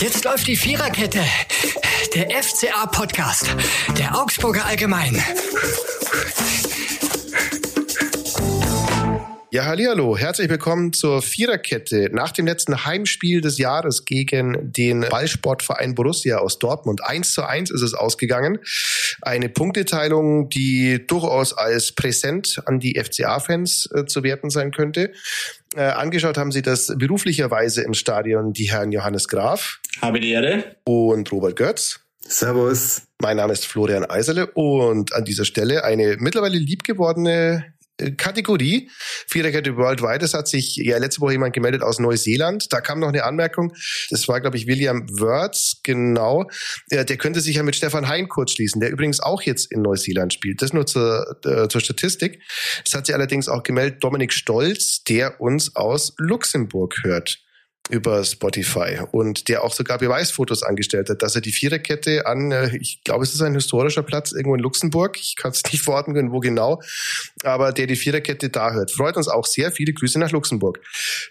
Jetzt läuft die Viererkette. Der FCA-Podcast. Der Augsburger Allgemein. Ja, hallo, herzlich willkommen zur Viererkette. Nach dem letzten Heimspiel des Jahres gegen den Ballsportverein Borussia aus Dortmund. 1 zu 1 ist es ausgegangen. Eine Punkteteilung, die durchaus als Präsent an die FCA-Fans äh, zu werten sein könnte. Äh, angeschaut haben sie das beruflicherweise im Stadion die Herren Johannes Graf. Habe die Ehre. Und Robert Götz. Servus. Mein Name ist Florian Eiserle und an dieser Stelle eine mittlerweile liebgewordene Kategorie. Viererkette Worldwide. Das hat sich ja letzte Woche jemand gemeldet aus Neuseeland. Da kam noch eine Anmerkung. Das war, glaube ich, William Wörth, genau. Der, der könnte sich ja mit Stefan Hein kurz schließen, der übrigens auch jetzt in Neuseeland spielt. Das nur zur, äh, zur Statistik. Es hat sich allerdings auch gemeldet Dominik Stolz, der uns aus Luxemburg hört über Spotify und der auch sogar Beweisfotos angestellt hat, dass er die Viererkette an, äh, ich glaube, es ist ein historischer Platz irgendwo in Luxemburg, ich kann es nicht verorten wo genau, aber der die Viererkette da hört. Freut uns auch sehr. Viele Grüße nach Luxemburg.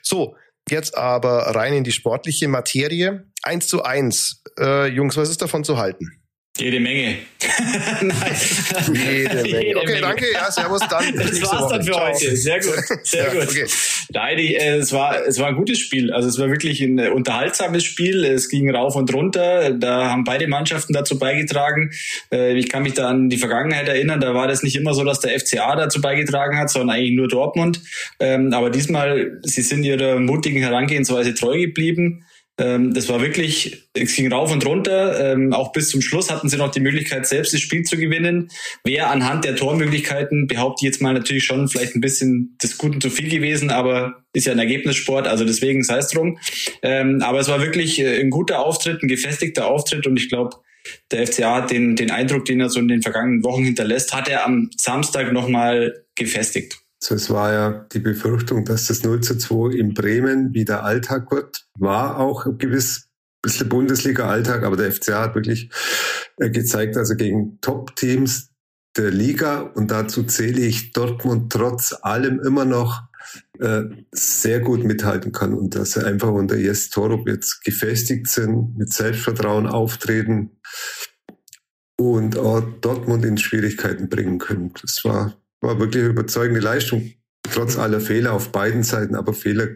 So, jetzt aber rein in die sportliche Materie. Eins zu eins. Äh, Jungs, was ist davon zu halten? Jede Menge. Nein. Jede Menge. Jede okay, Menge. danke. Ja, servus. Dann das war's dann für Ciao. heute. Sehr gut. Sehr ja, gut. Okay. Nein, äh, es war, es war ein gutes Spiel. Also es war wirklich ein äh, unterhaltsames Spiel. Es ging rauf und runter. Da haben beide Mannschaften dazu beigetragen. Äh, ich kann mich da an die Vergangenheit erinnern. Da war das nicht immer so, dass der FCA dazu beigetragen hat, sondern eigentlich nur Dortmund. Ähm, aber diesmal, sie sind ihrer mutigen Herangehensweise treu geblieben. Ähm, das war wirklich, es ging rauf und runter. Ähm, auch bis zum Schluss hatten sie noch die Möglichkeit, selbst das Spiel zu gewinnen. Wäre anhand der Tormöglichkeiten, behaupte ich jetzt mal natürlich schon vielleicht ein bisschen des Guten zu viel gewesen, aber ist ja ein Ergebnissport, also deswegen sei es drum. Ähm, aber es war wirklich äh, ein guter Auftritt, ein gefestigter Auftritt und ich glaube, der FCA hat den, den Eindruck, den er so in den vergangenen Wochen hinterlässt, hat er am Samstag nochmal gefestigt. So, es war ja die Befürchtung, dass das 0 zu 2 in Bremen wieder Alltag wird. War auch gewiss ein bisschen Bundesliga-Alltag, aber der FCA hat wirklich äh, gezeigt, also gegen Top-Teams der Liga und dazu zähle ich Dortmund trotz allem immer noch äh, sehr gut mithalten kann und dass sie einfach unter Jes Torup jetzt gefestigt sind, mit Selbstvertrauen auftreten und auch Dortmund in Schwierigkeiten bringen können. Das war war wirklich eine überzeugende Leistung, trotz aller Fehler auf beiden Seiten, aber Fehler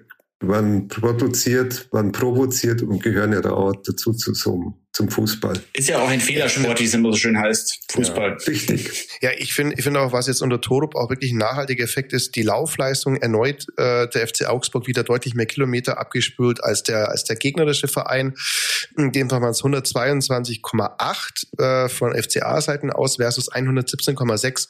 werden produziert, werden provoziert und gehören ja da auch dazu zu so zum Fußball. Ist ja auch ein Fehlersport, wie es immer so schön heißt. Fußball. Ja, richtig. Ja, ich finde ich finde auch, was jetzt unter Torup auch wirklich ein nachhaltiger Effekt ist, die Laufleistung erneut äh, der FC Augsburg wieder deutlich mehr Kilometer abgespült als der als der gegnerische Verein. In dem Fall waren es 122,8 äh, von FCA-Seiten aus versus 117,6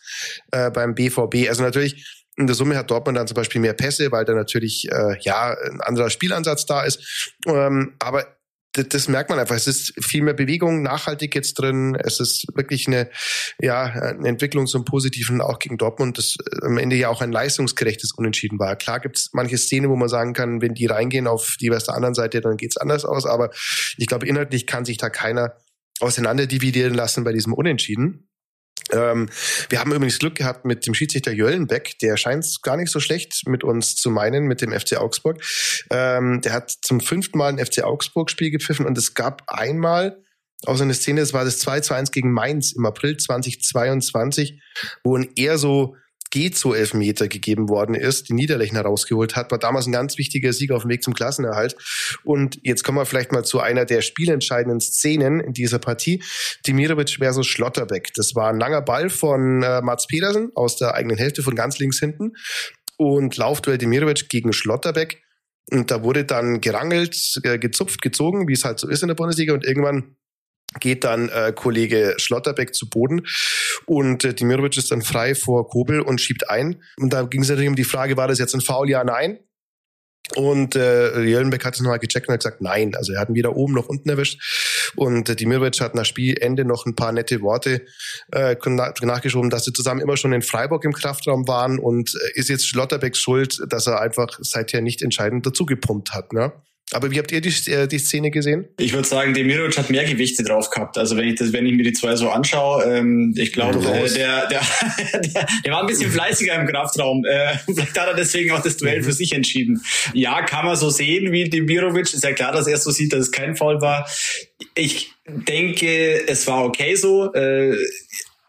äh, beim BVB. Also natürlich in der Summe hat Dortmund dann zum Beispiel mehr Pässe, weil da natürlich äh, ja ein anderer Spielansatz da ist. Ähm, aber das, das merkt man einfach. Es ist viel mehr Bewegung, nachhaltig jetzt drin. Es ist wirklich eine, ja, eine Entwicklung zum Positiven auch gegen Dortmund, das am Ende ja auch ein leistungsgerechtes Unentschieden war. Klar gibt es manche Szenen, wo man sagen kann, wenn die reingehen auf die der anderen Seite, dann geht's anders aus. Aber ich glaube, inhaltlich kann sich da keiner auseinander dividieren lassen bei diesem Unentschieden. Ähm, wir haben übrigens Glück gehabt mit dem Schiedsrichter Jöllenbeck, der scheint gar nicht so schlecht mit uns zu meinen, mit dem FC Augsburg. Ähm, der hat zum fünften Mal ein FC Augsburg-Spiel gepfiffen und es gab einmal auch so eine Szene, das war das 2 zu 1 gegen Mainz im April 2022, wo ein eher so geht so Elfmeter gegeben worden ist, die Niederlechner rausgeholt hat, war damals ein ganz wichtiger Sieg auf dem Weg zum Klassenerhalt. Und jetzt kommen wir vielleicht mal zu einer der spielentscheidenden Szenen in dieser Partie. Dimirovic versus Schlotterbeck. Das war ein langer Ball von äh, Mats Pedersen aus der eigenen Hälfte von ganz links hinten und Laufduell Dimirovic gegen Schlotterbeck. Und da wurde dann gerangelt, äh, gezupft, gezogen, wie es halt so ist in der Bundesliga. Und irgendwann geht dann äh, Kollege Schlotterbeck zu Boden und äh, Dimirovic ist dann frei vor Kobel und schiebt ein. Und da ging es natürlich um die Frage, war das jetzt ein Foul, ja, nein? Und äh, Jöllenbeck hat es nochmal gecheckt und hat gesagt, nein. Also er hat ihn weder oben noch unten erwischt. Und äh, Dimirovic hat nach Spielende noch ein paar nette Worte äh, nachgeschoben, dass sie zusammen immer schon in Freiburg im Kraftraum waren und äh, ist jetzt Schlotterbecks schuld, dass er einfach seither nicht entscheidend dazu gepumpt hat. Ne? Aber wie habt ihr die, äh, die Szene gesehen? Ich würde sagen, Demirovic hat mehr Gewichte drauf gehabt. Also wenn ich das, wenn ich mir die zwei so anschaue, ähm, ich glaube, äh, der, der, der, der war ein bisschen fleißiger im Kraftraum. Äh, vielleicht hat er deswegen auch das Duell mhm. für sich entschieden. Ja, kann man so sehen wie Demirovic. Ist ja klar, dass er so sieht, dass es kein Foul war. Ich denke, es war okay so. Äh,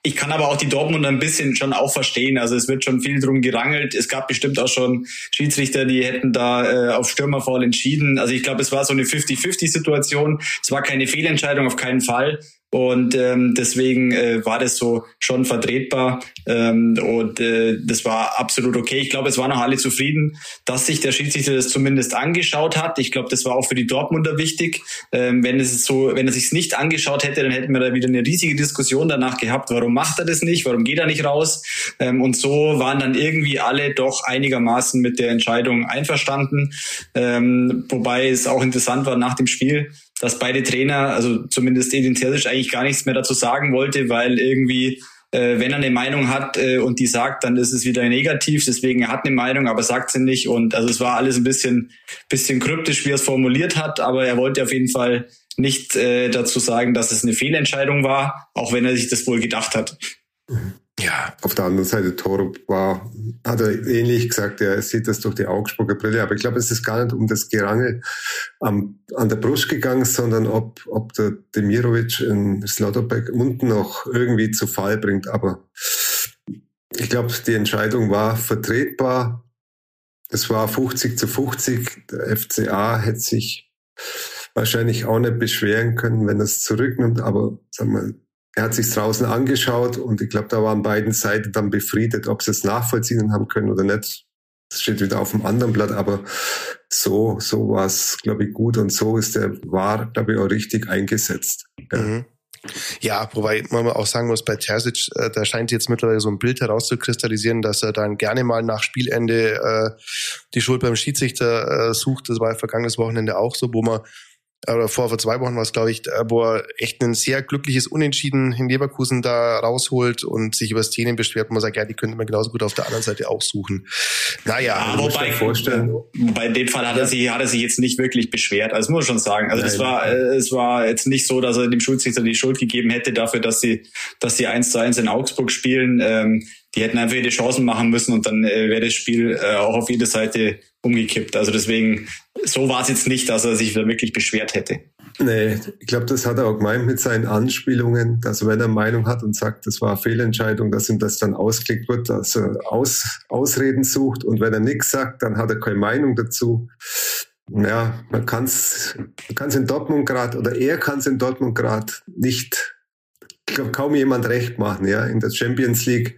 ich kann aber auch die Dortmund ein bisschen schon auch verstehen. Also es wird schon viel drum gerangelt. Es gab bestimmt auch schon Schiedsrichter, die hätten da äh, auf Stürmerfall entschieden. Also ich glaube, es war so eine 50-50-Situation. Es war keine Fehlentscheidung auf keinen Fall. Und ähm, deswegen äh, war das so schon vertretbar ähm, und äh, das war absolut okay. Ich glaube, es waren auch alle zufrieden, dass sich der Schiedsrichter das zumindest angeschaut hat. Ich glaube, das war auch für die Dortmunder wichtig. Ähm, wenn es so, wenn er sich nicht angeschaut hätte, dann hätten wir da wieder eine riesige Diskussion danach gehabt. Warum macht er das nicht? Warum geht er nicht raus? Ähm, und so waren dann irgendwie alle doch einigermaßen mit der Entscheidung einverstanden. Ähm, wobei es auch interessant war nach dem Spiel dass beide Trainer, also zumindest Edin Terzic, eigentlich gar nichts mehr dazu sagen wollte, weil irgendwie äh, wenn er eine Meinung hat äh, und die sagt, dann ist es wieder negativ. Deswegen er hat eine Meinung, aber sagt sie nicht. Und also es war alles ein bisschen, bisschen kryptisch, wie er es formuliert hat. Aber er wollte auf jeden Fall nicht äh, dazu sagen, dass es eine Fehlentscheidung war, auch wenn er sich das wohl gedacht hat. Ja. Auf der anderen Seite, Toro war, hat er ähnlich gesagt, er sieht das durch die Augsburger Brille. Aber ich glaube, es ist gar nicht um das Gerangel am, an der Brust gegangen, sondern ob, ob der Demirovic in Slotterbeck unten noch irgendwie zu Fall bringt. Aber ich glaube, die Entscheidung war vertretbar. Es war 50 zu 50. Der FCA hätte sich wahrscheinlich auch nicht beschweren können, wenn er es zurücknimmt. Aber sagen wir, er hat sich draußen angeschaut und ich glaube, da waren beiden Seiten dann befriedet, ob sie es nachvollziehen haben können oder nicht. Das steht wieder auf dem anderen Blatt, aber so, so war es, glaube ich, gut und so ist der war, glaube ich, auch richtig eingesetzt. Ja. Mhm. Ja, wobei man auch sagen muss, bei Terzic, äh, da scheint jetzt mittlerweile so ein Bild herauszukristallisieren, dass er dann gerne mal nach Spielende äh, die Schuld beim Schiedsrichter äh, sucht. Das war ja vergangenes Wochenende auch so, wo man oder vor, vor zwei Wochen war es, glaube ich, wo er echt ein sehr glückliches Unentschieden in Leverkusen da rausholt und sich über Szenen beschwert, wo man sagt, ja, die könnte man genauso gut auf der anderen Seite auch suchen. Naja, ja, wobei, vorstellen. bei dem Fall hat er, sich, hat er sich jetzt nicht wirklich beschwert. Also muss ich schon sagen. Also es war, äh, es war jetzt nicht so, dass er dem Schulzrichter die Schuld gegeben hätte dafür, dass sie, dass sie eins zu eins in Augsburg spielen. Ähm, die hätten einfach ihre Chancen machen müssen und dann äh, wäre das Spiel äh, auch auf jede Seite umgekippt. Also deswegen, so war es jetzt nicht, dass er sich da wirklich beschwert hätte. Nee, ich glaube, das hat er auch gemeint mit seinen Anspielungen, dass wenn er Meinung hat und sagt, das war Fehlentscheidung, dass ihm das dann ausgelegt wird, dass er Aus, Ausreden sucht und wenn er nichts sagt, dann hat er keine Meinung dazu. Ja, man kann es man in Dortmund gerade, oder er kann es in Dortmund gerade nicht, ich glaube, kaum jemand recht machen. Ja, In der Champions League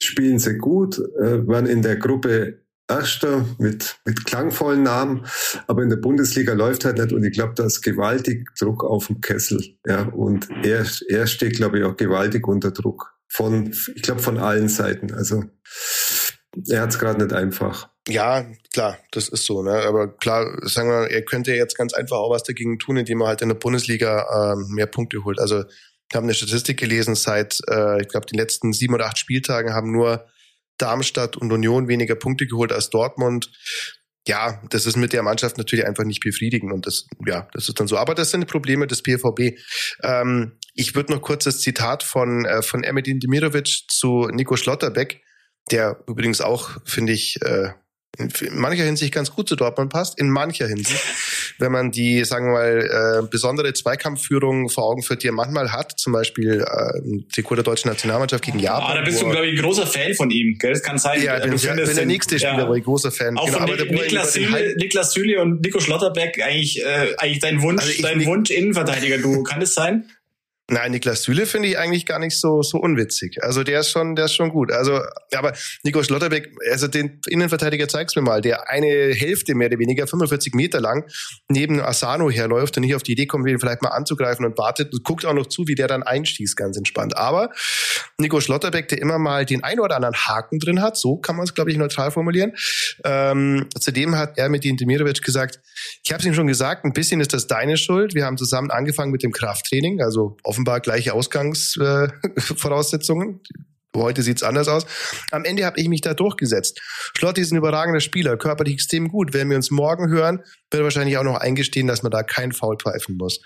spielen sie gut, äh, waren in der Gruppe Erster mit, mit klangvollen Namen, aber in der Bundesliga läuft halt nicht und ich glaube, da ist gewaltig Druck auf dem Kessel. Ja, und er, er steht, glaube ich, auch gewaltig unter Druck von, ich glaube, von allen Seiten. Also er hat es gerade nicht einfach. Ja, klar, das ist so. Ne? Aber klar, sagen wir, er könnte jetzt ganz einfach auch was dagegen tun, indem er halt in der Bundesliga äh, mehr Punkte holt. Also ich habe eine Statistik gelesen, seit, äh, ich glaube, den letzten sieben oder acht Spieltagen haben nur Darmstadt und Union weniger Punkte geholt als Dortmund. Ja, das ist mit der Mannschaft natürlich einfach nicht befriedigend und das, ja, das ist dann so. Aber das sind Probleme des BVB. Ähm, ich würde noch kurz das Zitat von, äh, von Emedin Demirovic zu Nico Schlotterbeck, der übrigens auch, finde ich, äh, in mancher Hinsicht ganz gut zu Dortmund passt, in mancher Hinsicht, wenn man die, sagen wir mal, äh, besondere Zweikampfführung vor Augen führt, die er manchmal hat, zum Beispiel äh, im Trikot der deutschen Nationalmannschaft gegen Japan. Ah, da bist du, glaube ich, ein großer Fan von ihm, gell? Das kann sein. Ja, bin, ja, bin der nächste Spieler, ja. wo ich großer Fan. Auch genau, von Nik Niklas, Süle, Niklas Süle und Nico Schlotterbeck eigentlich, äh, eigentlich dein Wunsch, also dein Wunsch Innenverteidiger, du, kann es sein? Nein, Niklas Süle finde ich eigentlich gar nicht so so unwitzig. Also der ist schon, der ist schon gut. Also, aber Nico Schlotterbeck, also den Innenverteidiger zeig's mir mal, der eine Hälfte mehr oder weniger 45 Meter lang neben Asano herläuft und nicht auf die Idee kommt, ihn vielleicht mal anzugreifen und wartet und guckt auch noch zu, wie der dann einschießt, ganz entspannt. Aber Nico Schlotterbeck, der immer mal den ein oder anderen Haken drin hat, so kann man es, glaube ich, neutral formulieren. Ähm, zudem hat er mit Dean Demirovic gesagt, ich habe es ihm schon gesagt, ein bisschen ist das deine Schuld. Wir haben zusammen angefangen mit dem Krafttraining, also auf offenbar gleiche Ausgangsvoraussetzungen. Heute sieht's anders aus. Am Ende habe ich mich da durchgesetzt. Schlotti ist ein überragender Spieler, körperlich extrem gut. Wenn wir uns morgen hören, wird er wahrscheinlich auch noch eingestehen, dass man da kein Foul pfeifen muss.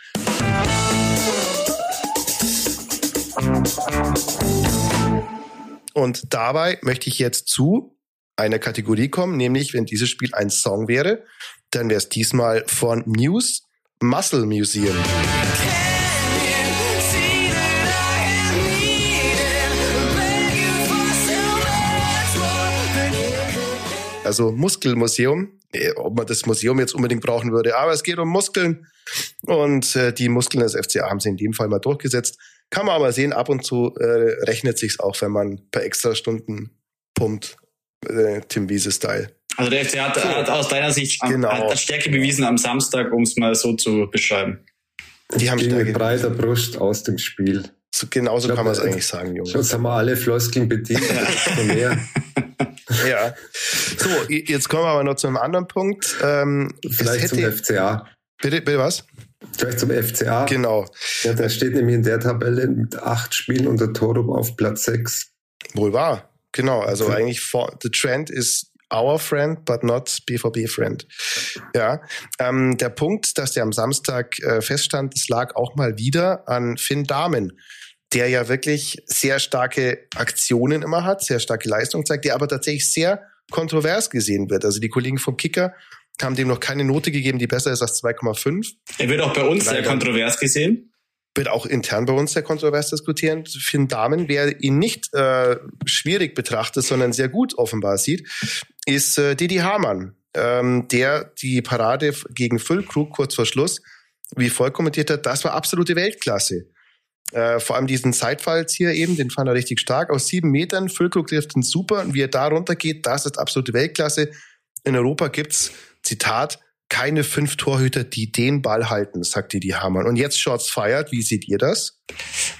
Und dabei möchte ich jetzt zu einer Kategorie kommen, nämlich wenn dieses Spiel ein Song wäre, dann wäre es diesmal von Muse Muscle Museum. Also Muskelmuseum, ob man das Museum jetzt unbedingt brauchen würde, aber es geht um Muskeln und äh, die Muskeln des FCA haben sie in dem Fall mal durchgesetzt. Kann man aber sehen, ab und zu äh, rechnet sich's auch, wenn man per extra Stunden pumpt, äh, Tim Wiese-Style. Also der FCA hat, hat, aus deiner Sicht genau. hat Stärke bewiesen am Samstag, um es mal so zu beschreiben. Die haben Stärke mit breiter Brust aus dem Spiel. So, genauso glaub, kann man es eigentlich sagen, Junge. Sonst haben wir alle Floskeln bedient. ja. So, jetzt kommen wir aber noch zu einem anderen Punkt. Ähm, Vielleicht hätte, zum FCA. Bitte, bitte was? Vielleicht zum FCA. Genau. Ja, der steht nämlich in der Tabelle mit acht Spielen unter Torup auf Platz sechs. Wohl wahr. Genau. Also okay. eigentlich for, the trend is our friend, but not BVB friend. Ja, ähm, der Punkt, dass der am Samstag äh, feststand, es lag auch mal wieder an Finn Dahmen, der ja wirklich sehr starke Aktionen immer hat, sehr starke Leistung zeigt, der aber tatsächlich sehr kontrovers gesehen wird. Also die Kollegen vom Kicker haben dem noch keine Note gegeben, die besser ist als 2,5. Er wird auch bei uns Leider. sehr kontrovers gesehen. Wird auch intern bei uns sehr kontrovers diskutieren. Finn Damen, wer ihn nicht äh, schwierig betrachtet, sondern sehr gut offenbar sieht, ist äh, Didi Hamann, ähm, der die Parade gegen Füllkrug kurz vor Schluss, wie voll kommentiert hat, das war absolute Weltklasse. Äh, vor allem diesen Zeitfalls hier eben, den fand er richtig stark. Aus sieben Metern, Füllkrug trifft ihn super. Und wie er da runtergeht, das ist absolute Weltklasse. In Europa gibt's, Zitat, keine fünf Torhüter, die den Ball halten, sagt Didi Hamann. Und jetzt Shots feiert. Wie seht ihr das?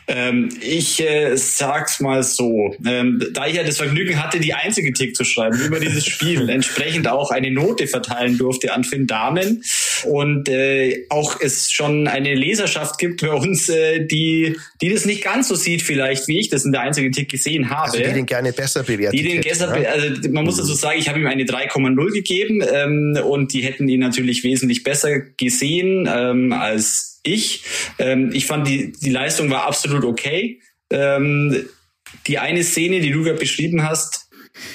Ähm, ich äh, sag's mal so. Ähm, da ich ja das Vergnügen hatte, die einzige Tick zu schreiben über dieses Spiel, entsprechend auch eine Note verteilen durfte an Finn Damen und äh, auch es schon eine Leserschaft gibt bei uns, äh, die, die das nicht ganz so sieht vielleicht, wie ich das in der einzigen Tick gesehen habe. Also die den gerne besser bewertet. Die den besser, ne? also man muss dazu sagen, ich habe ihm eine 3,0 gegeben ähm, und die hätten ihn natürlich wesentlich besser gesehen ähm, als ich. Ähm, ich fand, die, die Leistung war absolut okay. Ähm, die eine Szene, die du gerade beschrieben hast,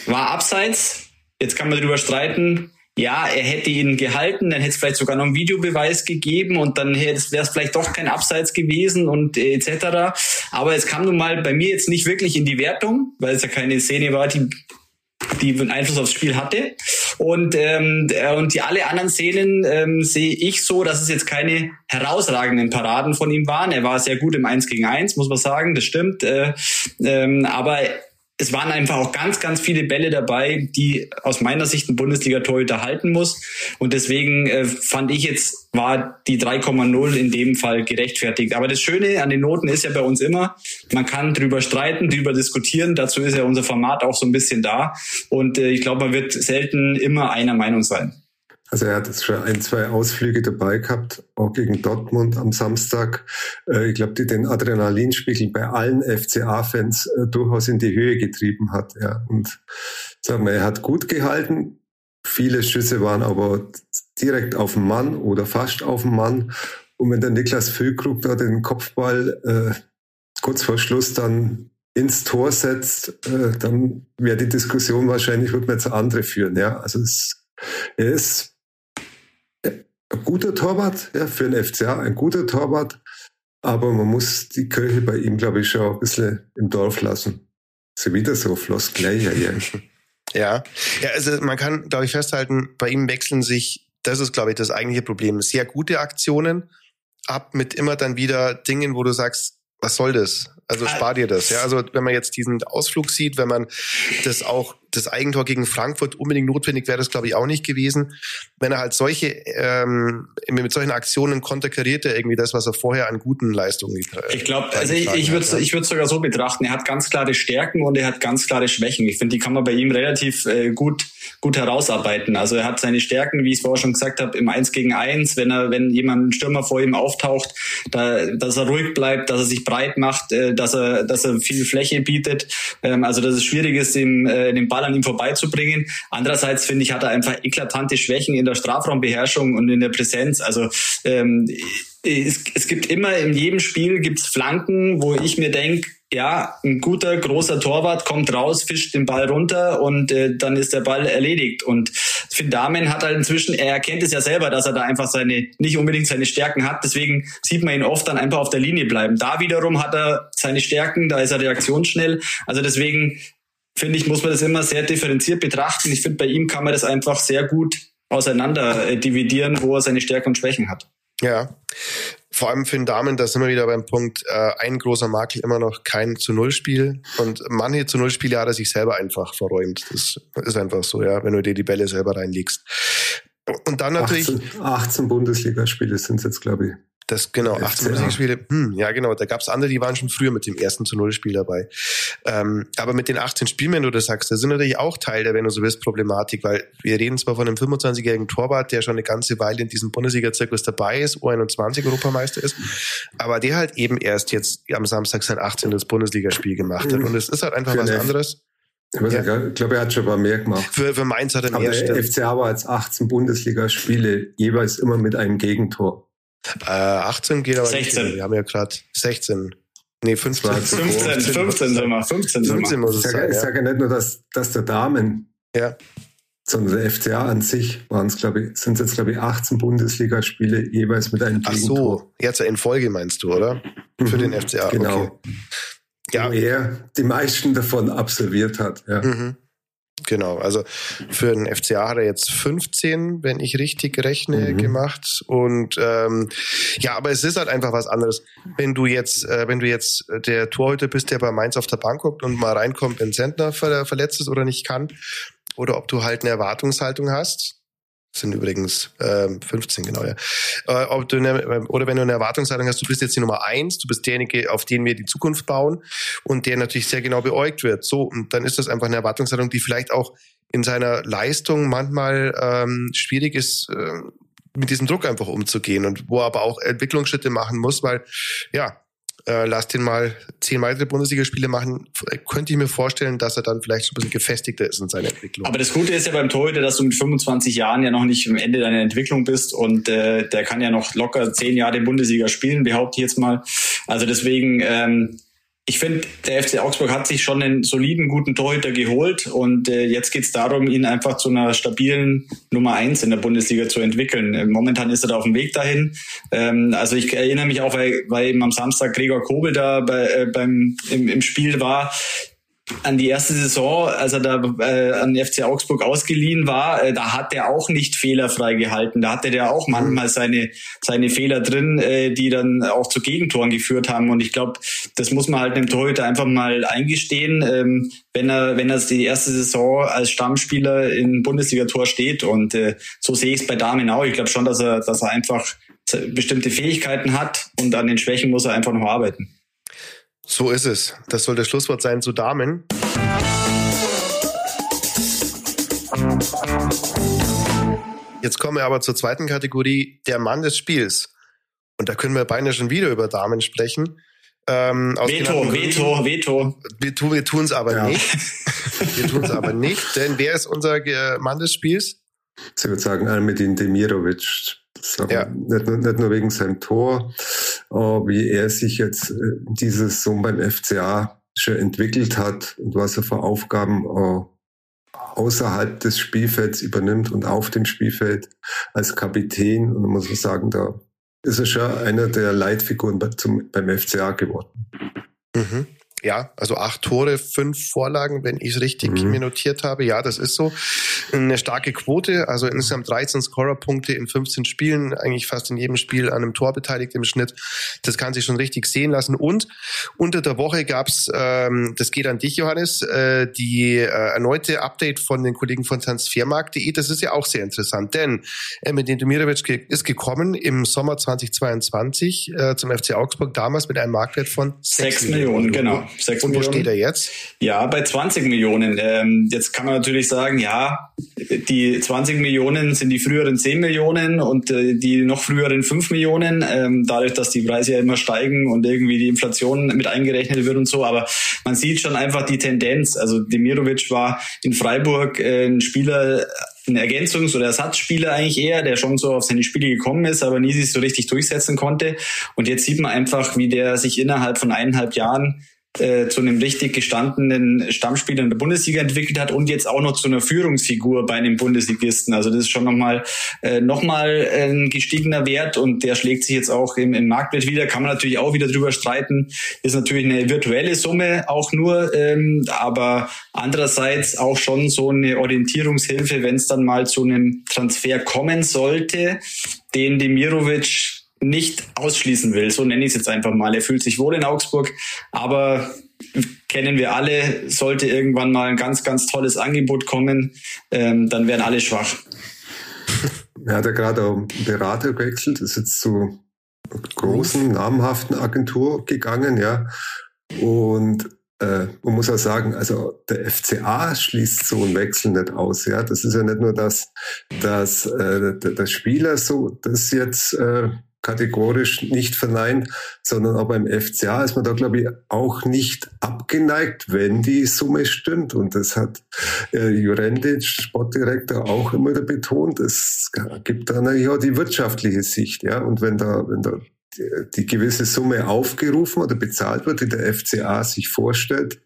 war abseits. Jetzt kann man darüber streiten. Ja, er hätte ihn gehalten, dann hätte es vielleicht sogar noch einen Videobeweis gegeben und dann wäre es vielleicht doch kein Abseits gewesen und äh, etc. Aber es kam nun mal bei mir jetzt nicht wirklich in die Wertung, weil es ja keine Szene war, die die einen Einfluss aufs Spiel hatte. Und, ähm, äh, und die alle anderen Szenen ähm, sehe ich so, dass es jetzt keine herausragenden Paraden von ihm waren. Er war sehr gut im 1 gegen 1, muss man sagen, das stimmt. Äh, ähm, aber es waren einfach auch ganz, ganz viele Bälle dabei, die aus meiner Sicht ein Bundesliga-Torhüter halten muss. Und deswegen äh, fand ich jetzt, war die 3,0 in dem Fall gerechtfertigt. Aber das Schöne an den Noten ist ja bei uns immer, man kann drüber streiten, drüber diskutieren. Dazu ist ja unser Format auch so ein bisschen da. Und äh, ich glaube, man wird selten immer einer Meinung sein. Also er hat jetzt schon ein, zwei Ausflüge dabei gehabt, auch gegen Dortmund am Samstag. Äh, ich glaube, die den Adrenalinspiegel bei allen FCA-Fans äh, durchaus in die Höhe getrieben hat. Ja. Und sagen wir, er hat gut gehalten. Viele Schüsse waren aber direkt auf den Mann oder fast auf den Mann. Und wenn der Niklas Füllkrug da den Kopfball äh, kurz vor Schluss dann ins Tor setzt, äh, dann wäre die Diskussion wahrscheinlich, wird man jetzt andere führen. Ja, also es, er ist ein guter Torwart, ja, für den FCA ein guter Torwart, aber man muss die Kirche bei ihm, glaube ich, schon ein bisschen im Dorf lassen. So wieder so floss gleich, ja, ja. Ja, ja, also man kann, glaube ich, festhalten, bei ihm wechseln sich, das ist, glaube ich, das eigentliche Problem, sehr gute Aktionen ab mit immer dann wieder Dingen, wo du sagst, was soll das? Also spar dir das. Ja, also wenn man jetzt diesen Ausflug sieht, wenn man das auch das Eigentor gegen Frankfurt unbedingt notwendig wäre, das glaube ich auch nicht gewesen. Wenn er halt solche ähm, mit solchen Aktionen konterkariert er irgendwie das, was er vorher an guten Leistungen. Äh, ich glaube, also ich, ich würde ja. ich würde sogar so betrachten. Er hat ganz klare Stärken und er hat ganz klare Schwächen. Ich finde, die kann man bei ihm relativ äh, gut gut herausarbeiten. Also er hat seine Stärken, wie ich es vorher schon gesagt habe, im Eins gegen Eins, wenn er wenn jemand ein Stürmer vor ihm auftaucht, da, dass er ruhig bleibt, dass er sich breit macht. Äh, dass er, dass er viel Fläche bietet. Ähm, also dass es schwierig ist, den, äh, den Ball an ihm vorbeizubringen. Andererseits finde ich, hat er einfach eklatante Schwächen in der Strafraumbeherrschung und in der Präsenz. Also ähm, es, es gibt immer in jedem Spiel gibt's Flanken, wo ich mir denke, ja, ein guter, großer Torwart kommt raus, fischt den Ball runter und äh, dann ist der Ball erledigt. Und Finn Damen hat halt inzwischen, er erkennt es ja selber, dass er da einfach seine, nicht unbedingt seine Stärken hat. Deswegen sieht man ihn oft dann einfach auf der Linie bleiben. Da wiederum hat er seine Stärken, da ist er reaktionsschnell. Also deswegen finde ich, muss man das immer sehr differenziert betrachten. Ich finde, bei ihm kann man das einfach sehr gut auseinander äh, dividieren, wo er seine Stärken und Schwächen hat. Ja, vor allem für den Damen, da sind wir wieder beim Punkt, äh, ein großer Makel immer noch kein zu Null Spiel. Und manche zu Null Spiele hat er sich selber einfach verräumt. Das ist einfach so, ja, wenn du dir die Bälle selber reinlegst. Und dann natürlich. 18, 18 Bundesligaspiele sind es jetzt, glaube ich. Das genau, 18 Musikspiele. Hm, ja, genau. Da gab es andere, die waren schon früher mit dem ersten zu Null Spiel dabei. Ähm, aber mit den 18 Spielen, wenn du das sagst, da sind natürlich auch Teil der, wenn du so willst, Problematik, weil wir reden zwar von einem 25-jährigen Torwart, der schon eine ganze Weile in diesem Bundesliga-Zirkus dabei ist, U21 Europameister ist, aber der halt eben erst jetzt am Samstag sein 18. Bundesligaspiel gemacht hat. Und es ist halt einfach Für was anderes. Ich, ja. ich glaube, er hat schon ein paar mehr gemacht. Für, für Mainz hat er mehr. Aber der FCA war als 18 Bundesligaspiele jeweils immer mit einem Gegentor. Äh, 18 geht aber 16. Nicht. Wir haben ja gerade 16. Nee, 15. 15, 15, 15 sind wir. 15, 15 muss es sein. Ich sage ja nicht nur, dass, dass der Damen, ja. sondern der FCA an sich waren es, glaube ich, sind jetzt, glaube ich, 18 Bundesligaspiele jeweils mit einem Gegentor. Ach so, jetzt in Folge meinst du, oder? Für mhm, den FCA. Genau. Okay. Ja. Wo er die meisten davon absolviert hat. Ja. Mhm. Genau, also für den FCA hat er jetzt 15, wenn ich richtig rechne, mhm. gemacht. Und ähm, ja, aber es ist halt einfach was anderes. Wenn du jetzt, äh, wenn du jetzt der Torhüter bist, der bei Mainz auf der Bank guckt und mal reinkommt, wenn Sentner ver verletzt ist oder nicht kann, oder ob du halt eine Erwartungshaltung hast, sind übrigens ähm, 15 genau, ja. Äh, ob du eine, oder wenn du eine Erwartungshaltung hast, du bist jetzt die Nummer eins, du bist derjenige, auf den wir die Zukunft bauen und der natürlich sehr genau beäugt wird. So, und dann ist das einfach eine Erwartungshaltung, die vielleicht auch in seiner Leistung manchmal ähm, schwierig ist, äh, mit diesem Druck einfach umzugehen und wo er aber auch Entwicklungsschritte machen muss, weil ja, äh, lass den mal zehn weitere Bundesligaspiele machen, könnte ich mir vorstellen, dass er dann vielleicht ein bisschen gefestigter ist in seiner Entwicklung. Aber das Gute ist ja beim Torhüter, dass du mit 25 Jahren ja noch nicht am Ende deiner Entwicklung bist und äh, der kann ja noch locker zehn Jahre Bundesliga spielen, behaupte ich jetzt mal. Also deswegen ähm, ich finde, der FC Augsburg hat sich schon einen soliden, guten Torhüter geholt und äh, jetzt geht es darum, ihn einfach zu einer stabilen Nummer eins in der Bundesliga zu entwickeln. Äh, momentan ist er da auf dem Weg dahin. Ähm, also ich erinnere mich auch, weil, weil eben am Samstag Gregor Kobel da bei, äh, beim im, im Spiel war an die erste Saison, als er da äh, an FC Augsburg ausgeliehen war, äh, da hat er auch nicht fehlerfrei gehalten. Da hatte der auch manchmal seine seine Fehler drin, äh, die dann auch zu Gegentoren geführt haben. Und ich glaube, das muss man halt einem Torhüter einfach mal eingestehen, ähm, wenn er wenn er die erste Saison als Stammspieler in Bundesliga-Tor steht. Und äh, so sehe ich es bei Damen auch. Ich glaube schon, dass er dass er einfach bestimmte Fähigkeiten hat und an den Schwächen muss er einfach noch arbeiten. So ist es. Das soll das Schlusswort sein zu Damen. Jetzt kommen wir aber zur zweiten Kategorie, der Mann des Spiels. Und da können wir beinahe schon wieder über Damen sprechen. Ähm, Veto, Veto, Veto. Wir, wir tun es aber ja. nicht. Wir tun es aber nicht, denn wer ist unser äh, Mann des Spiels? Ich würde sagen, Almedin Demirovic. Ja. Nicht, nicht, nur wegen seinem Tor, wie er sich jetzt äh, dieses Saison beim FCA schon entwickelt hat und was er für Aufgaben außerhalb des Spielfelds übernimmt und auf dem Spielfeld als Kapitän. Und da muss man sagen, da ist er schon einer der Leitfiguren beim FCA geworden. Mhm. Ja, also acht Tore, fünf Vorlagen, wenn ich es richtig mhm. mir notiert habe. Ja, das ist so. Eine starke Quote, also insgesamt 13 Scorerpunkte in 15 Spielen, eigentlich fast in jedem Spiel an einem Tor beteiligt im Schnitt. Das kann sich schon richtig sehen lassen. Und unter der Woche gab's, ähm, das geht an dich, Johannes, äh, die äh, erneute Update von den Kollegen von Transfermarkt.de. Das ist ja auch sehr interessant, denn äh, mit den Demirovic ist gekommen im Sommer 2022 äh, zum FC Augsburg, damals mit einem Marktwert von 6 Millionen. Millionen genau. 6 Und Millionen. wo steht er jetzt? Ja, bei 20 Millionen. Ähm, jetzt kann man natürlich sagen, ja, die 20 Millionen sind die früheren 10 Millionen und äh, die noch früheren 5 Millionen, ähm, dadurch, dass die Preise ja immer steigen und irgendwie die Inflation mit eingerechnet wird und so. Aber man sieht schon einfach die Tendenz. Also Demirovic war in Freiburg äh, ein Spieler, ein Ergänzungs- oder Ersatzspieler eigentlich eher, der schon so auf seine Spiele gekommen ist, aber nie sich so richtig durchsetzen konnte. Und jetzt sieht man einfach, wie der sich innerhalb von eineinhalb Jahren äh, zu einem richtig gestandenen Stammspieler in der Bundesliga entwickelt hat und jetzt auch noch zu einer Führungsfigur bei einem Bundesligisten. Also das ist schon nochmal äh, noch mal ein gestiegener Wert und der schlägt sich jetzt auch im, im Marktwert wieder. Kann man natürlich auch wieder drüber streiten. Ist natürlich eine virtuelle Summe auch nur, ähm, aber andererseits auch schon so eine Orientierungshilfe, wenn es dann mal zu einem Transfer kommen sollte, den Demirovic nicht ausschließen will. So nenne ich es jetzt einfach mal. Er fühlt sich wohl in Augsburg, aber kennen wir alle, sollte irgendwann mal ein ganz, ganz tolles Angebot kommen, ähm, dann werden alle schwach. Er hat ja gerade auch einen Berater gewechselt, ist jetzt zu großen, namhaften Agentur gegangen, ja. Und äh, man muss auch sagen, also der FCA schließt so einen Wechsel nicht aus. Ja, das ist ja nicht nur, dass, dass äh, der, der Spieler so das jetzt äh, kategorisch nicht verneint, sondern auch beim FCA ist man da, glaube ich, auch nicht abgeneigt, wenn die Summe stimmt. Und das hat äh, Jurendic, Sportdirektor, auch immer wieder betont. Es gibt da natürlich auch die wirtschaftliche Sicht. Ja, und wenn da, wenn da die, gewisse Summe aufgerufen oder bezahlt wird, die der FCA sich vorstellt,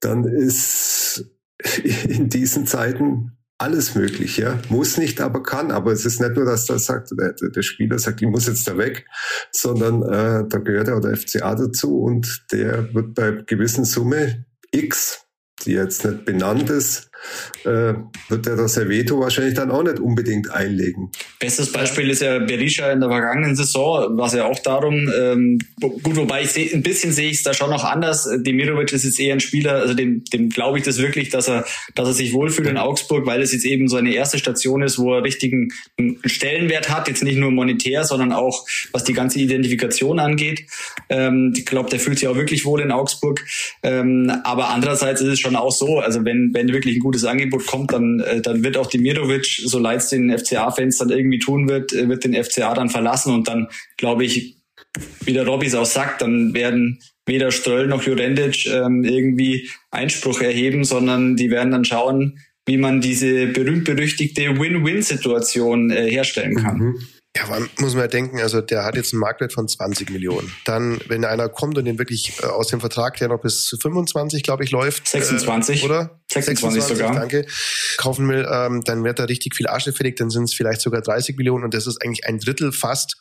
dann ist in diesen Zeiten alles möglich, ja. Muss nicht, aber kann. Aber es ist nicht nur, dass der sagt, der, Spieler sagt, ich muss jetzt da weg, sondern äh, da gehört auch der FCA dazu und der wird bei gewissen Summe X, die jetzt nicht benannt ist, äh, wird das Veto wahrscheinlich dann auch nicht unbedingt einlegen. Bestes Beispiel ist ja Berisha in der vergangenen Saison, was ja auch darum, ähm, gut, wobei ich seh, ein bisschen sehe ich es da schon noch anders. Demirovic ist jetzt eher ein Spieler, also dem, dem glaube ich das wirklich, dass er, dass er sich wohlfühlt in Augsburg, weil es jetzt eben so eine erste Station ist, wo er richtigen Stellenwert hat, jetzt nicht nur monetär, sondern auch was die ganze Identifikation angeht. Ähm, ich glaube, der fühlt sich auch wirklich wohl in Augsburg. Ähm, aber andererseits ist es schon auch so, also wenn, wenn wirklich ein gutes Angebot kommt, dann, äh, dann wird auch Demirovic, so leid es den FCA-Fans dann irgendwie tun wird, äh, wird den FCA dann verlassen und dann glaube ich, wie der Robbys auch sagt, dann werden weder Ströll noch Jurendic ähm, irgendwie Einspruch erheben, sondern die werden dann schauen, wie man diese berühmt-berüchtigte Win-Win-Situation äh, herstellen kann. Mhm. Ja, man muss man ja denken, also der hat jetzt einen Marktwert von 20 Millionen. Dann, wenn einer kommt und den wirklich äh, aus dem Vertrag, der noch bis 25, glaube ich, läuft. 26. Äh, oder? 26, 26 sogar. Danke. Kaufen will, ähm, dann wird da richtig viel Asche fällig, dann sind es vielleicht sogar 30 Millionen und das ist eigentlich ein Drittel fast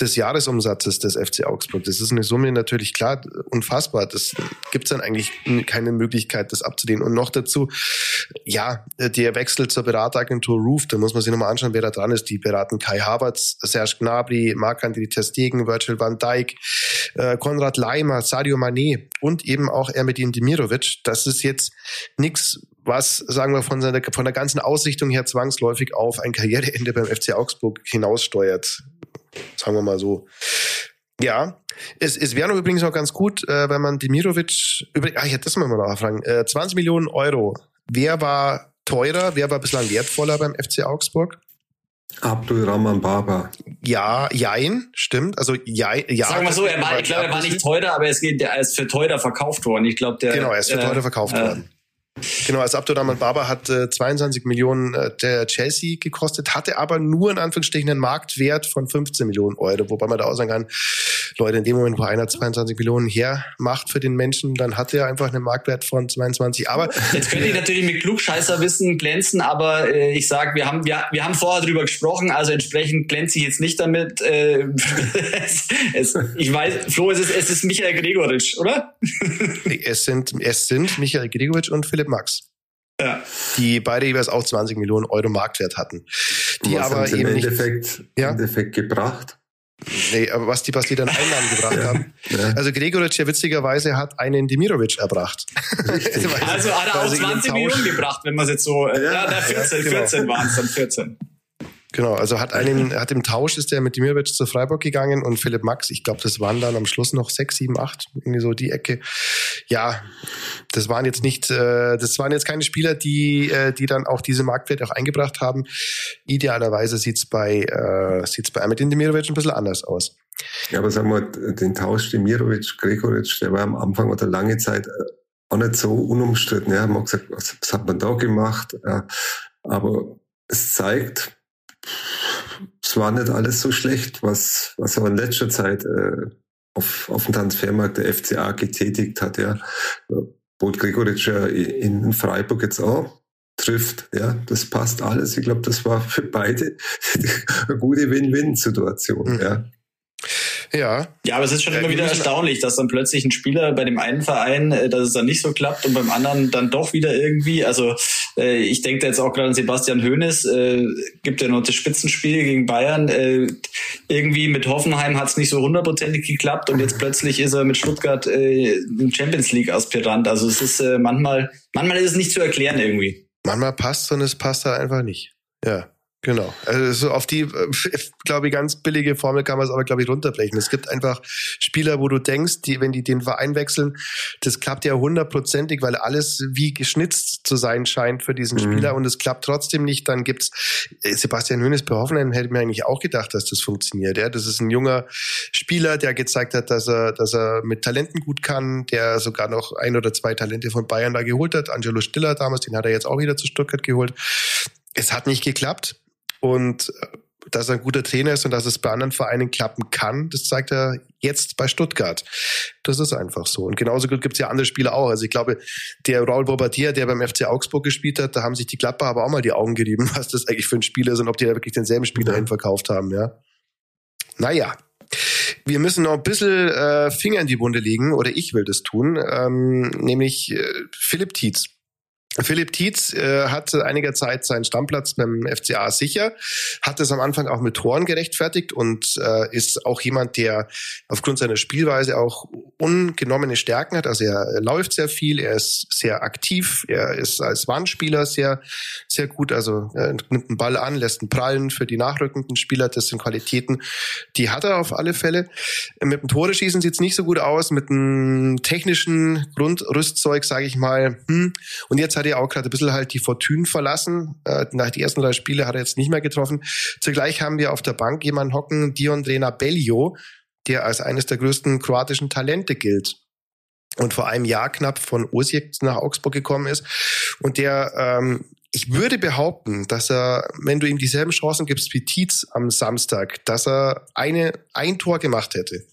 des Jahresumsatzes des FC Augsburg. Das ist eine Summe natürlich klar unfassbar. Das gibt es dann eigentlich keine Möglichkeit, das abzulehnen. Und noch dazu, ja, der Wechsel zur Berateragentur Roof, da muss man sich nochmal anschauen, wer da dran ist. Die beraten Kai Havertz, Serge Gnabry, Marc-André Testegen, Virgil van Dijk, äh, Konrad Leimer, Sadio Mané und eben auch Ermedin Demirovic. Das ist jetzt nichts was, sagen wir, von, seiner, von der ganzen Ausrichtung her zwangsläufig auf ein Karriereende beim FC Augsburg hinaussteuert. Sagen wir mal so. Ja, es, es wäre noch übrigens auch ganz gut, äh, wenn man Demirovic, übrigens, ah, ich hätte das mal nachfragen, äh, 20 Millionen Euro. Wer war teurer, wer war bislang wertvoller beim FC Augsburg? Abdul Rahman Baba. Ja, jein, stimmt. Also ja, ja. Sagen wir so, er war, ich glaube, er war nicht teurer, aber es geht, er ist für teurer verkauft worden. Ich glaube, der. Genau, er ist für teurer verkauft äh, worden. Genau, als Abdurrahman Baba hat äh, 22 Millionen äh, der Chelsea gekostet, hatte aber nur in Anführungsstrichen einen Marktwert von 15 Millionen Euro, wobei man da auch sagen kann, Leute, in dem Moment, wo einer 22 Millionen hermacht für den Menschen, dann hat er einfach einen Marktwert von 22. Aber jetzt könnte ich natürlich mit Klugscheißerwissen glänzen, aber äh, ich sage, wir haben wir, wir haben vorher drüber gesprochen, also entsprechend glänze ich jetzt nicht damit. Äh, es, es, ich weiß, Flo, es ist, es ist Michael Gregoritsch, oder? es sind es sind Michael Gregoritsch und Philipp Max. Ja. Die beide jeweils auch 20 Millionen Euro Marktwert hatten. Die Was aber haben sie eben im nicht, Endeffekt, Ja? im Endeffekt gebracht. nee, aber was die, was die dann Einnahmen gebracht haben. Ja. Also Gregoritsch ja witzigerweise hat einen Demirovic erbracht. Also hat er auch sie ihn 20 im Tausch- Millionen gebracht, wenn man es jetzt so. Äh, ja, Ja, na, 14, ja, genau. 14 waren es dann 14. Genau, also hat einen, hat im Tausch ist der mit Dimirovic zu Freiburg gegangen und Philipp Max, ich glaube, das waren dann am Schluss noch sechs, sieben, acht, irgendwie so die Ecke. Ja, das waren jetzt nicht, äh, das waren jetzt keine Spieler, die, äh, die dann auch diese Marktwerte auch eingebracht haben. Idealerweise sieht's bei, äh, sieht's bei Ahmed Dimirovic ein bisschen anders aus. Ja, aber sagen wir, den Tausch Dimirovic, Gregoric, der war am Anfang oder lange Zeit äh, auch nicht so unumstritten. Ja, man hat gesagt, was, was hat man da gemacht? Ja, aber es zeigt, es war nicht alles so schlecht, was, was aber in letzter Zeit äh, auf, auf dem Transfermarkt der FCA getätigt hat. Ja. Bolt Gregoritsch ja in Freiburg jetzt auch trifft. Ja, das passt alles. Ich glaube, das war für beide eine gute Win-Win-Situation. Mhm. Ja. Ja. Ja, aber es ist schon ja, immer wieder erstaunlich, dass dann plötzlich ein Spieler bei dem einen Verein, äh, dass es dann nicht so klappt und beim anderen dann doch wieder irgendwie. Also äh, ich denke da jetzt auch gerade an Sebastian Hoeneß, äh, gibt ja noch das Spitzenspiel gegen Bayern. Äh, irgendwie mit Hoffenheim hat es nicht so hundertprozentig geklappt und jetzt plötzlich ist er mit Stuttgart äh, ein Champions League Aspirant. Also es ist äh, manchmal, manchmal ist es nicht zu erklären irgendwie. Manchmal passt und es passt halt einfach nicht. Ja. Genau. Also so auf die, äh, glaube ich, ganz billige Formel kann man es aber, glaube ich, runterbrechen. Es gibt einfach Spieler, wo du denkst, die, wenn die den Verein wechseln, das klappt ja hundertprozentig, weil alles wie geschnitzt zu sein scheint für diesen mhm. Spieler und es klappt trotzdem nicht. Dann gibt's äh, Sebastian Hönes bei Hoffenheim hätte mir eigentlich auch gedacht, dass das funktioniert. Ja, das ist ein junger Spieler, der gezeigt hat, dass er, dass er mit Talenten gut kann, der sogar noch ein oder zwei Talente von Bayern da geholt hat. Angelo Stiller damals, den hat er jetzt auch wieder zu Stuttgart geholt. Es hat nicht geklappt. Und äh, dass er ein guter Trainer ist und dass es bei anderen Vereinen klappen kann, das zeigt er jetzt bei Stuttgart. Das ist einfach so. Und genauso gut gibt es ja andere Spieler auch. Also ich glaube, der Raul Bobadilla, der beim FC Augsburg gespielt hat, da haben sich die Klapper aber auch mal die Augen gerieben, was das eigentlich für ein Spieler ist und ob die da wirklich denselben Spieler ja. verkauft haben, ja. Naja. Wir müssen noch ein bisschen äh, Finger in die Wunde legen, oder ich will das tun, ähm, nämlich äh, Philipp Tietz. Philipp Tietz äh, hatte einiger Zeit seinen Stammplatz beim FCA sicher, hat es am Anfang auch mit Toren gerechtfertigt und äh, ist auch jemand, der aufgrund seiner Spielweise auch ungenommene Stärken hat. Also er läuft sehr viel, er ist sehr aktiv, er ist als Wandspieler sehr, sehr gut. Also er nimmt einen Ball an, lässt einen prallen für die nachrückenden Spieler. Das sind Qualitäten, die hat er auf alle Fälle. Mit dem Tore schießen sieht es nicht so gut aus, mit dem technischen Grundrüstzeug, sage ich mal. Hm. Und jetzt hat ja auch gerade ein bisschen halt die Fortune verlassen. Äh, nach den ersten drei Spiele hat er jetzt nicht mehr getroffen. Zugleich haben wir auf der Bank jemanden hocken, Dion Drena Bellio, der als eines der größten kroatischen Talente gilt und vor einem Jahr knapp von Osijek nach Augsburg gekommen ist und der ähm, ich würde behaupten, dass er, wenn du ihm dieselben Chancen gibst wie Tietz am Samstag, dass er eine, ein Tor gemacht hätte.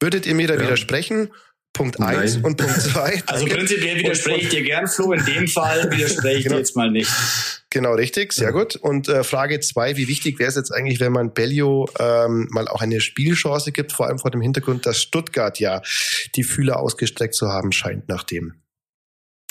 Würdet ihr mir da ja. widersprechen? Punkt eins und Punkt zwei. Also prinzipiell widerspreche ich dir gern, Flo. In dem Fall widerspreche ich genau. dir jetzt mal nicht. Genau, richtig, sehr gut. Und äh, Frage zwei, wie wichtig wäre es jetzt eigentlich, wenn man Bellio ähm, mal auch eine Spielchance gibt, vor allem vor dem Hintergrund, dass Stuttgart ja die Fühler ausgestreckt zu haben scheint nach dem.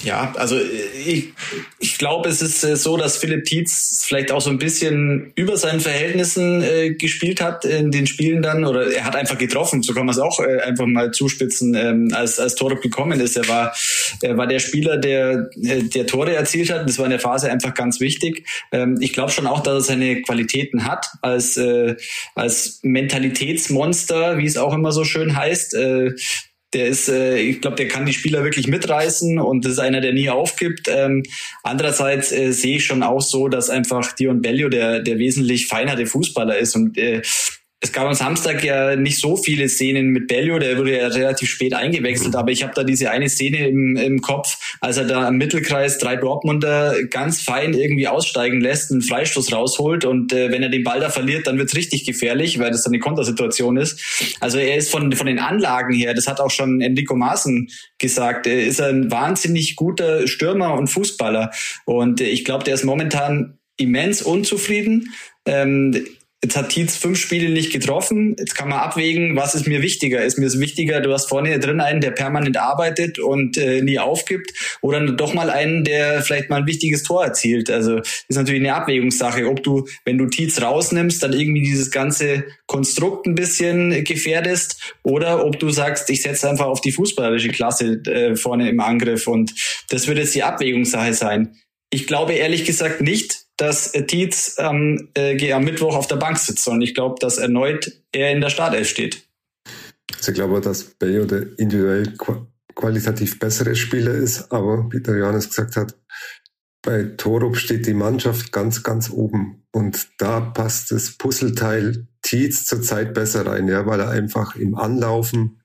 Ja, also äh, ich, ich glaube, es ist äh, so, dass Philipp Tietz vielleicht auch so ein bisschen über seinen Verhältnissen äh, gespielt hat in den Spielen dann oder er hat einfach getroffen, so kann man es auch äh, einfach mal zuspitzen, ähm, als als Torup gekommen ist. Er war er war der Spieler, der äh, der Tore erzielt hat. Das war in der Phase einfach ganz wichtig. Ähm, ich glaube schon auch, dass er seine Qualitäten hat als äh, als Mentalitätsmonster, wie es auch immer so schön heißt. Äh, der ist, äh, ich glaube, der kann die Spieler wirklich mitreißen und das ist einer, der nie aufgibt. Ähm, andererseits äh, sehe ich schon auch so, dass einfach Dion Bellio der, der wesentlich feinere Fußballer ist und äh, es gab am Samstag ja nicht so viele Szenen mit Bellio, der wurde ja relativ spät eingewechselt, aber ich habe da diese eine Szene im, im Kopf, als er da am Mittelkreis drei Dortmunder ganz fein irgendwie aussteigen lässt, einen Freistoß rausholt und äh, wenn er den Ball da verliert, dann wird's richtig gefährlich, weil das dann eine Kontersituation ist. Also er ist von, von den Anlagen her, das hat auch schon Enrico Maaßen gesagt, er ist ein wahnsinnig guter Stürmer und Fußballer und ich glaube, der ist momentan immens unzufrieden. Ähm, Jetzt hat Tietz fünf Spiele nicht getroffen. Jetzt kann man abwägen, was ist mir wichtiger? Ist mir es wichtiger, du hast vorne drin einen, der permanent arbeitet und äh, nie aufgibt, oder doch mal einen, der vielleicht mal ein wichtiges Tor erzielt? Also ist natürlich eine Abwägungssache, ob du, wenn du Tietz rausnimmst, dann irgendwie dieses ganze Konstrukt ein bisschen gefährdest, oder ob du sagst, ich setze einfach auf die fußballerische Klasse äh, vorne im Angriff. Und das wird jetzt die Abwägungssache sein. Ich glaube ehrlich gesagt nicht, dass Tietz ähm, äh, am Mittwoch auf der Bank sitzt, sondern ich glaube, dass erneut er in der Startelf steht. Also ich glaube, dass Bayo der individuell qualitativ bessere Spieler ist, aber wie der Johannes gesagt hat, bei Torup steht die Mannschaft ganz, ganz oben. Und da passt das Puzzleteil Tietz zurzeit besser rein, ja, weil er einfach im Anlaufen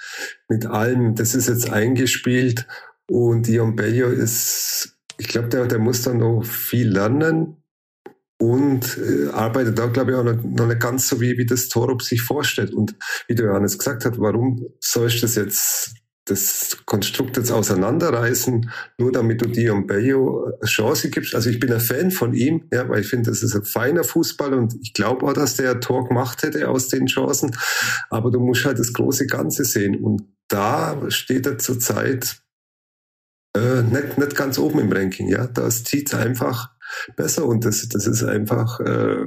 mit allem, das ist jetzt eingespielt. Und Dion Bello ist, ich glaube, der, der muss da noch viel lernen und äh, arbeitet da, glaube ich, auch noch, noch nicht ganz so, wie, wie das Torup sich vorstellt. Und wie der Johannes gesagt hat, warum sollst du das jetzt das Konstrukt jetzt auseinanderreißen, nur damit du Dion Bayo eine Chance gibst. Also ich bin ein Fan von ihm, ja, weil ich finde, das ist ein feiner Fußballer und ich glaube auch, dass der Tor gemacht hätte aus den Chancen. Aber du musst halt das große Ganze sehen. Und da steht er zurzeit äh, nicht, nicht ganz oben im Ranking. Ja, das zieht einfach besser und das, das ist einfach äh,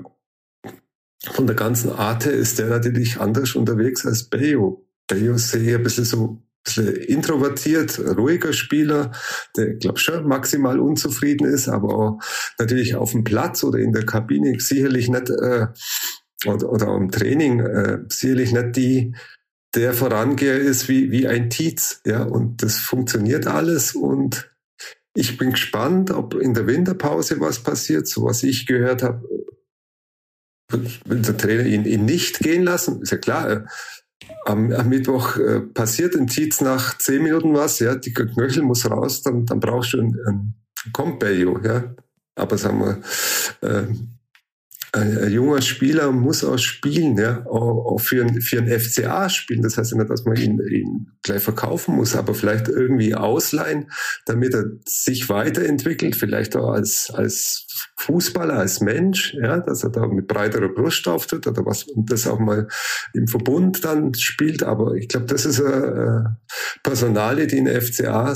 von der ganzen Art her ist der natürlich anders unterwegs als Bayo. Bayo sehe ich ein bisschen so introvertiert, ruhiger Spieler, der, glaube schon maximal unzufrieden ist, aber auch natürlich auf dem Platz oder in der Kabine sicherlich nicht äh, oder, oder am Training äh, sicherlich nicht die der Vorangeher ist wie, wie ein Tietz, ja, und das funktioniert alles und ich bin gespannt, ob in der Winterpause was passiert. So was ich gehört habe, will der Trainer ihn, ihn nicht gehen lassen. Ist ja klar, am, am Mittwoch äh, passiert in Tietz nach zehn Minuten was, ja, die Knöchel muss raus, dann, dann brauchst du ein, ein Compeio, ja. Aber sagen wir, äh, ein, junger Spieler muss auch spielen, ja, auch, für, ein, für FCA spielen. Das heißt ja nicht, dass man ihn, ihn gleich verkaufen muss, aber vielleicht irgendwie ausleihen, damit er sich weiterentwickelt, vielleicht auch als, als Fußballer, als Mensch, ja, dass er da mit breiterer Brust auftritt oder was, und das auch mal im Verbund dann spielt. Aber ich glaube, das ist eine Personale, die in der FCA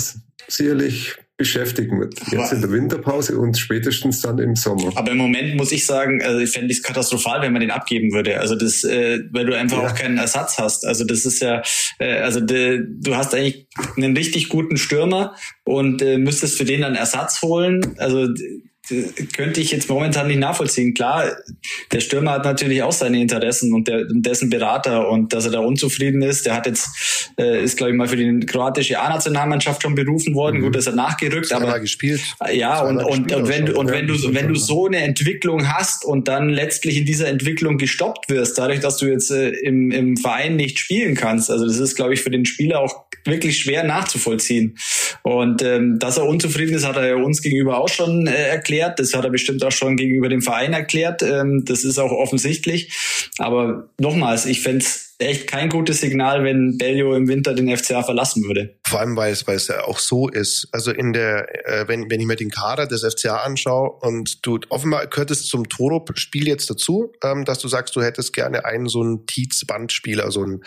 sicherlich beschäftigen wird. Jetzt in der Winterpause und spätestens dann im Sommer. Aber im Moment muss ich sagen, also ich fände es katastrophal, wenn man den abgeben würde. Also das, äh, weil du einfach ja. auch keinen Ersatz hast. Also das ist ja, äh, also de, du hast eigentlich einen richtig guten Stürmer und äh, müsstest für den dann Ersatz holen. Also könnte ich jetzt momentan nicht nachvollziehen. Klar, der Stürmer hat natürlich auch seine Interessen und der, dessen Berater und dass er da unzufrieden ist. Der hat jetzt, äh, ist glaube ich mal für die kroatische A-Nationalmannschaft schon berufen worden. Mhm. Gut, dass er nachgerückt, Zweimal aber gespielt. Ja, und, und, und wenn du, und wenn du, wenn du so eine Entwicklung hast und dann letztlich in dieser Entwicklung gestoppt wirst, dadurch, dass du jetzt äh, im, im Verein nicht spielen kannst. Also das ist, glaube ich, für den Spieler auch wirklich schwer nachzuvollziehen. Und ähm, dass er unzufrieden ist, hat er uns gegenüber auch schon äh, erklärt. Das hat er bestimmt auch schon gegenüber dem Verein erklärt. Ähm, das ist auch offensichtlich. Aber nochmals, ich fände echt kein gutes Signal, wenn Bellio im Winter den FCA verlassen würde. Vor allem, weil es, weil es ja auch so ist. Also in der, äh, wenn, wenn ich mir den Kader des FCA anschaue und du offenbar gehört es zum Toro-Spiel jetzt dazu, ähm, dass du sagst, du hättest gerne einen so einen Tietz-Bandspieler, so einen,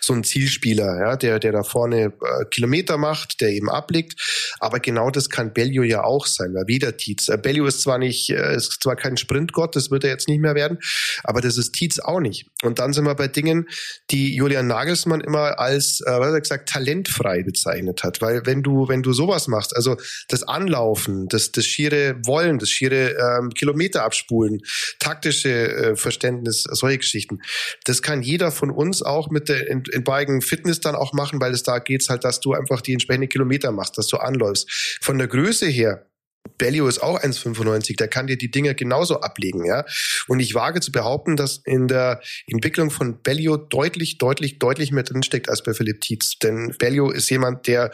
so einen Zielspieler, ja, der, der da vorne äh, Kilometer macht, der eben abliegt. Aber genau das kann Bellio ja auch sein, weil wieder Tietz. Äh, Bellio ist zwar nicht, äh, ist zwar kein Sprintgott, das wird er jetzt nicht mehr werden, aber das ist Tietz auch nicht. Und dann sind wir bei Dingen, die Julian Nagelsmann immer als, äh, was hat er gesagt, talentfrei bezeichnet hat. Weil wenn du, wenn du sowas machst, also das Anlaufen, das, das schiere Wollen, das schiere ähm, Kilometer abspulen, taktische äh, Verständnis, solche Geschichten, das kann jeder von uns auch mit der in, in beiden Fitness dann auch machen, weil es da geht's halt, dass du einfach die entsprechenden Kilometer machst, dass du anläufst. Von der Größe her Bellio ist auch 1,95, der kann dir die Dinge genauso ablegen, ja. Und ich wage zu behaupten, dass in der Entwicklung von Bellio deutlich, deutlich, deutlich mehr drinsteckt als bei Philipp Tietz. Denn Bellio ist jemand, der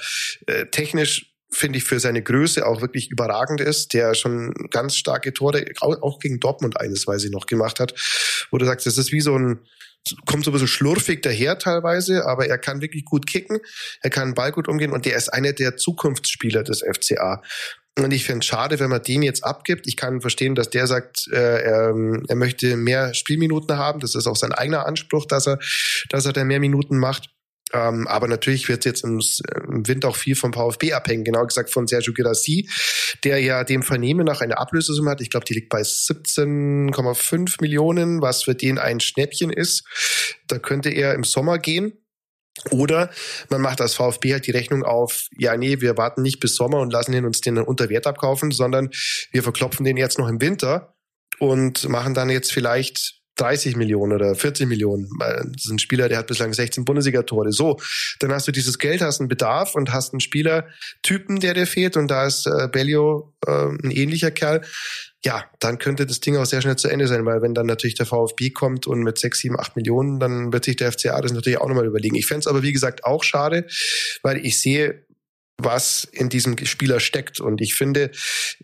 äh, technisch finde ich, für seine Größe auch wirklich überragend ist, der schon ganz starke Tore, auch gegen Dortmund eines, weil sie noch gemacht hat, wo du sagst, das ist wie so ein, kommt so ein bisschen schlurfig daher teilweise, aber er kann wirklich gut kicken, er kann Ball gut umgehen und der ist einer der Zukunftsspieler des FCA. Und ich fände es schade, wenn man den jetzt abgibt. Ich kann verstehen, dass der sagt, äh, er, er möchte mehr Spielminuten haben. Das ist auch sein eigener Anspruch, dass er, dass er da mehr Minuten macht. Ähm, aber natürlich wird jetzt im, im Winter auch viel vom VfB abhängen, genau gesagt von Sergio Girassi, der ja dem Vernehmen nach eine Ablösesumme hat. Ich glaube, die liegt bei 17,5 Millionen, was für den ein Schnäppchen ist. Da könnte er im Sommer gehen. Oder man macht als VfB halt die Rechnung auf, ja, nee, wir warten nicht bis Sommer und lassen ihn uns den unter Wert abkaufen, sondern wir verklopfen den jetzt noch im Winter und machen dann jetzt vielleicht 30 Millionen oder 40 Millionen. Das ist ein Spieler, der hat bislang 16 Bundesliga-Tore. So, dann hast du dieses Geld, hast einen Bedarf und hast einen Spielertypen, der dir fehlt und da ist äh, Bellio äh, ein ähnlicher Kerl. Ja, dann könnte das Ding auch sehr schnell zu Ende sein, weil wenn dann natürlich der VfB kommt und mit 6, 7, 8 Millionen, dann wird sich der FCA das natürlich auch nochmal überlegen. Ich fände es aber, wie gesagt, auch schade, weil ich sehe was in diesem Spieler steckt. Und ich finde,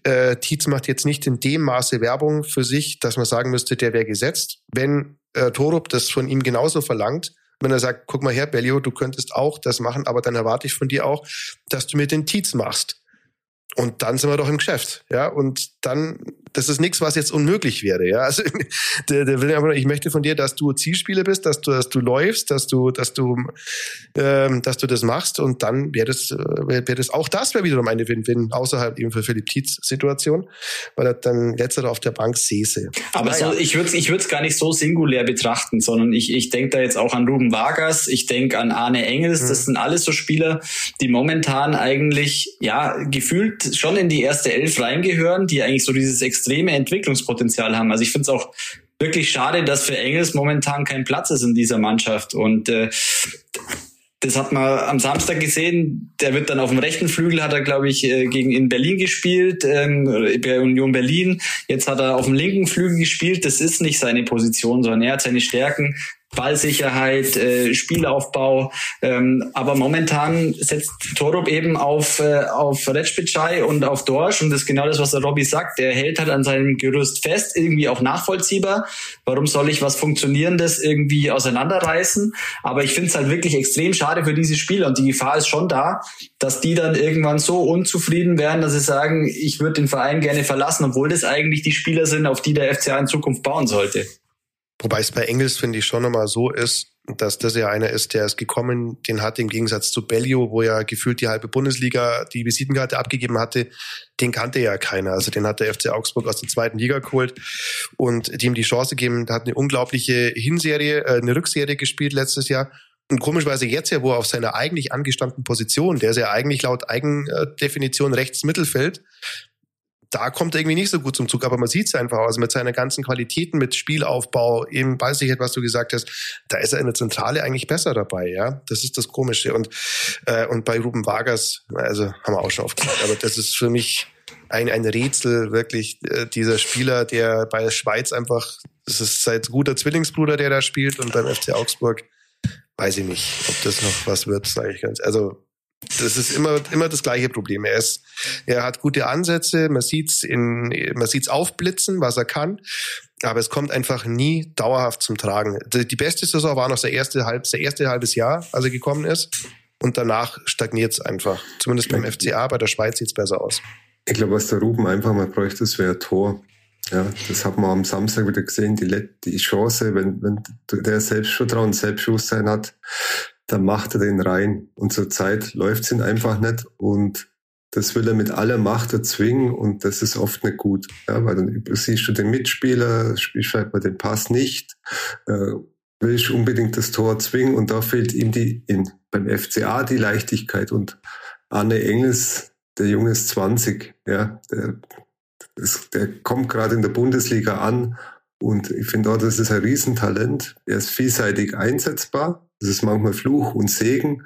äh, Tietz macht jetzt nicht in dem Maße Werbung für sich, dass man sagen müsste, der wäre gesetzt. Wenn äh, Torup das von ihm genauso verlangt, wenn er sagt, guck mal her, Bellio, du könntest auch das machen, aber dann erwarte ich von dir auch, dass du mir den Tietz machst. Und dann sind wir doch im Geschäft, ja. Und dann das ist nichts, was jetzt unmöglich wäre. Ja, also der, der will einfach, ich möchte von dir, dass du Zielspieler bist, dass du, dass du läufst, dass du, dass du, ähm, dass du das machst und dann wäre das, äh, wäre wär das auch das wäre wiederum eine Win-Win außerhalb eben für Philipp Tietz Situation, weil er dann letzter auf der Bank säße. Aber naja. so, ich würde ich würde es gar nicht so singulär betrachten, sondern ich ich denke da jetzt auch an Ruben Vargas, ich denke an Arne Engels, mhm. das sind alles so Spieler, die momentan eigentlich ja gefühlt schon in die erste Elf reingehören, die eigentlich so dieses extreme Entwicklungspotenzial haben. Also ich finde es auch wirklich schade, dass für Engels momentan kein Platz ist in dieser Mannschaft. Und äh, das hat man am Samstag gesehen. Der wird dann auf dem rechten Flügel, hat er, glaube ich, äh, gegen in Berlin gespielt, ähm, bei Union Berlin. Jetzt hat er auf dem linken Flügel gespielt. Das ist nicht seine Position, sondern er hat seine Stärken Ballsicherheit, äh, Spielaufbau. Ähm, aber momentan setzt Torup eben auf, äh, auf Retspitschei und auf Dorsch und das ist genau das, was der Robby sagt. Der hält halt an seinem Gerüst fest, irgendwie auch nachvollziehbar. Warum soll ich was Funktionierendes irgendwie auseinanderreißen? Aber ich finde es halt wirklich extrem schade für diese Spieler und die Gefahr ist schon da, dass die dann irgendwann so unzufrieden werden, dass sie sagen, ich würde den Verein gerne verlassen, obwohl das eigentlich die Spieler sind, auf die der FCA in Zukunft bauen sollte. Wobei es bei Engels, finde ich, schon nochmal so ist, dass das ja einer ist, der ist gekommen, den hat im Gegensatz zu Bellio, wo ja gefühlt die halbe Bundesliga die Visitenkarte abgegeben hatte, den kannte ja keiner. Also den hat der FC Augsburg aus der zweiten Liga geholt und dem die Chance gegeben, der hat eine unglaubliche Hinserie, äh, eine Rückserie gespielt letztes Jahr. Und komischweise jetzt ja, wo er auf seiner eigentlich angestammten Position, der ist ja eigentlich laut Eigendefinition rechts Mittelfeld, da kommt er irgendwie nicht so gut zum Zug, aber man sieht es einfach, also mit seiner ganzen Qualitäten, mit Spielaufbau, eben Ballsicherheit, was du gesagt hast, da ist er in der Zentrale eigentlich besser dabei, ja. Das ist das Komische. Und, äh, und bei Ruben Vargas, also haben wir auch schon aufgehört, aber das ist für mich ein, ein Rätsel, wirklich, äh, dieser Spieler, der bei der Schweiz einfach, das ist sein guter Zwillingsbruder, der da spielt und beim FC Augsburg, weiß ich nicht, ob das noch was wird, sage ich ganz. Also das ist immer, immer das gleiche Problem. Er ist, er hat gute Ansätze, man sieht's in, man sieht's aufblitzen, was er kann. Aber es kommt einfach nie dauerhaft zum Tragen. Die beste Saison war noch der erste, halb, der erste halbes Jahr, als er gekommen ist. Und danach stagniert es einfach. Zumindest beim FCA, bei der Schweiz sieht's besser aus. Ich glaube, was der Ruben einfach mal bräuchte, das wäre Tor. Ja, das hat man am Samstag wieder gesehen, die, die Chance, wenn, wenn der Selbstvertrauen, Selbstbewusstsein hat, dann macht er den rein. Und zur Zeit läuft es ihn einfach nicht. Und das will er mit aller Macht erzwingen. Und das ist oft nicht gut. Ja, weil dann siehst du den Mitspieler, spielst vielleicht mal den Pass nicht, äh, willst unbedingt das Tor zwingen und da fehlt ihm die in, beim FCA die Leichtigkeit. Und Arne Engels, der Junge ist 20, ja, der, ist, der kommt gerade in der Bundesliga an und ich finde auch, das ist ein Riesentalent. Er ist vielseitig einsetzbar das ist manchmal Fluch und Segen,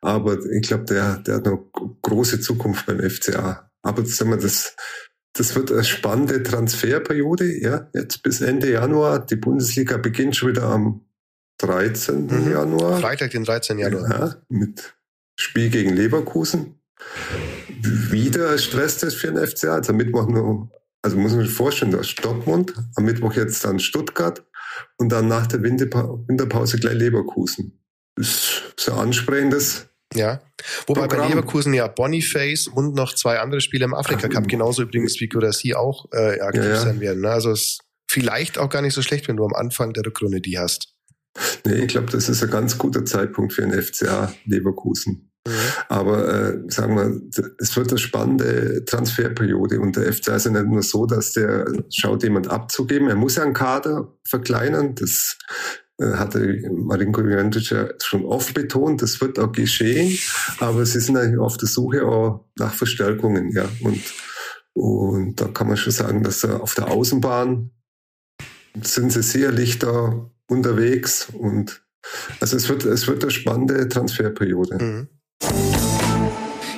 aber ich glaube, der, der hat noch große Zukunft beim FCA. Aber sagen wir, das, das wird eine spannende Transferperiode, ja, jetzt bis Ende Januar. Die Bundesliga beginnt schon wieder am 13. Mhm. Januar. Freitag, den 13. Januar. Ja, mit Spiel gegen Leverkusen. Wieder Stresstest für den FCA. Also Mittwoch nur, also muss man sich vorstellen, da Dortmund, am Mittwoch jetzt dann Stuttgart, und dann nach der Winterpause gleich Leverkusen. Das ist so ansprechendes. Ja, wobei Programm. bei Leverkusen ja Boniface und noch zwei andere Spiele im Afrika Cup, genauso übrigens wie Gurasi auch äh, aktiv ja, ja. sein werden. Ne? Also es ist vielleicht auch gar nicht so schlecht, wenn du am Anfang der Rückrunde die hast. Nee, ich glaube, das ist ein ganz guter Zeitpunkt für den FCA Leverkusen. Mhm. Aber äh, sagen wir, es wird eine spannende Transferperiode und der FCA ist ja nicht nur so, dass der schaut, jemand abzugeben. Er muss ja einen Kader verkleinern. Das äh, hatte Marinko Juventus ja schon oft betont. Das wird auch geschehen. Aber sie sind eigentlich auf der Suche auch nach Verstärkungen. Ja. Und, und da kann man schon sagen, dass auf der Außenbahn sind sie sicherlich da unterwegs und also es wird, es wird eine spannende Transferperiode. Mhm.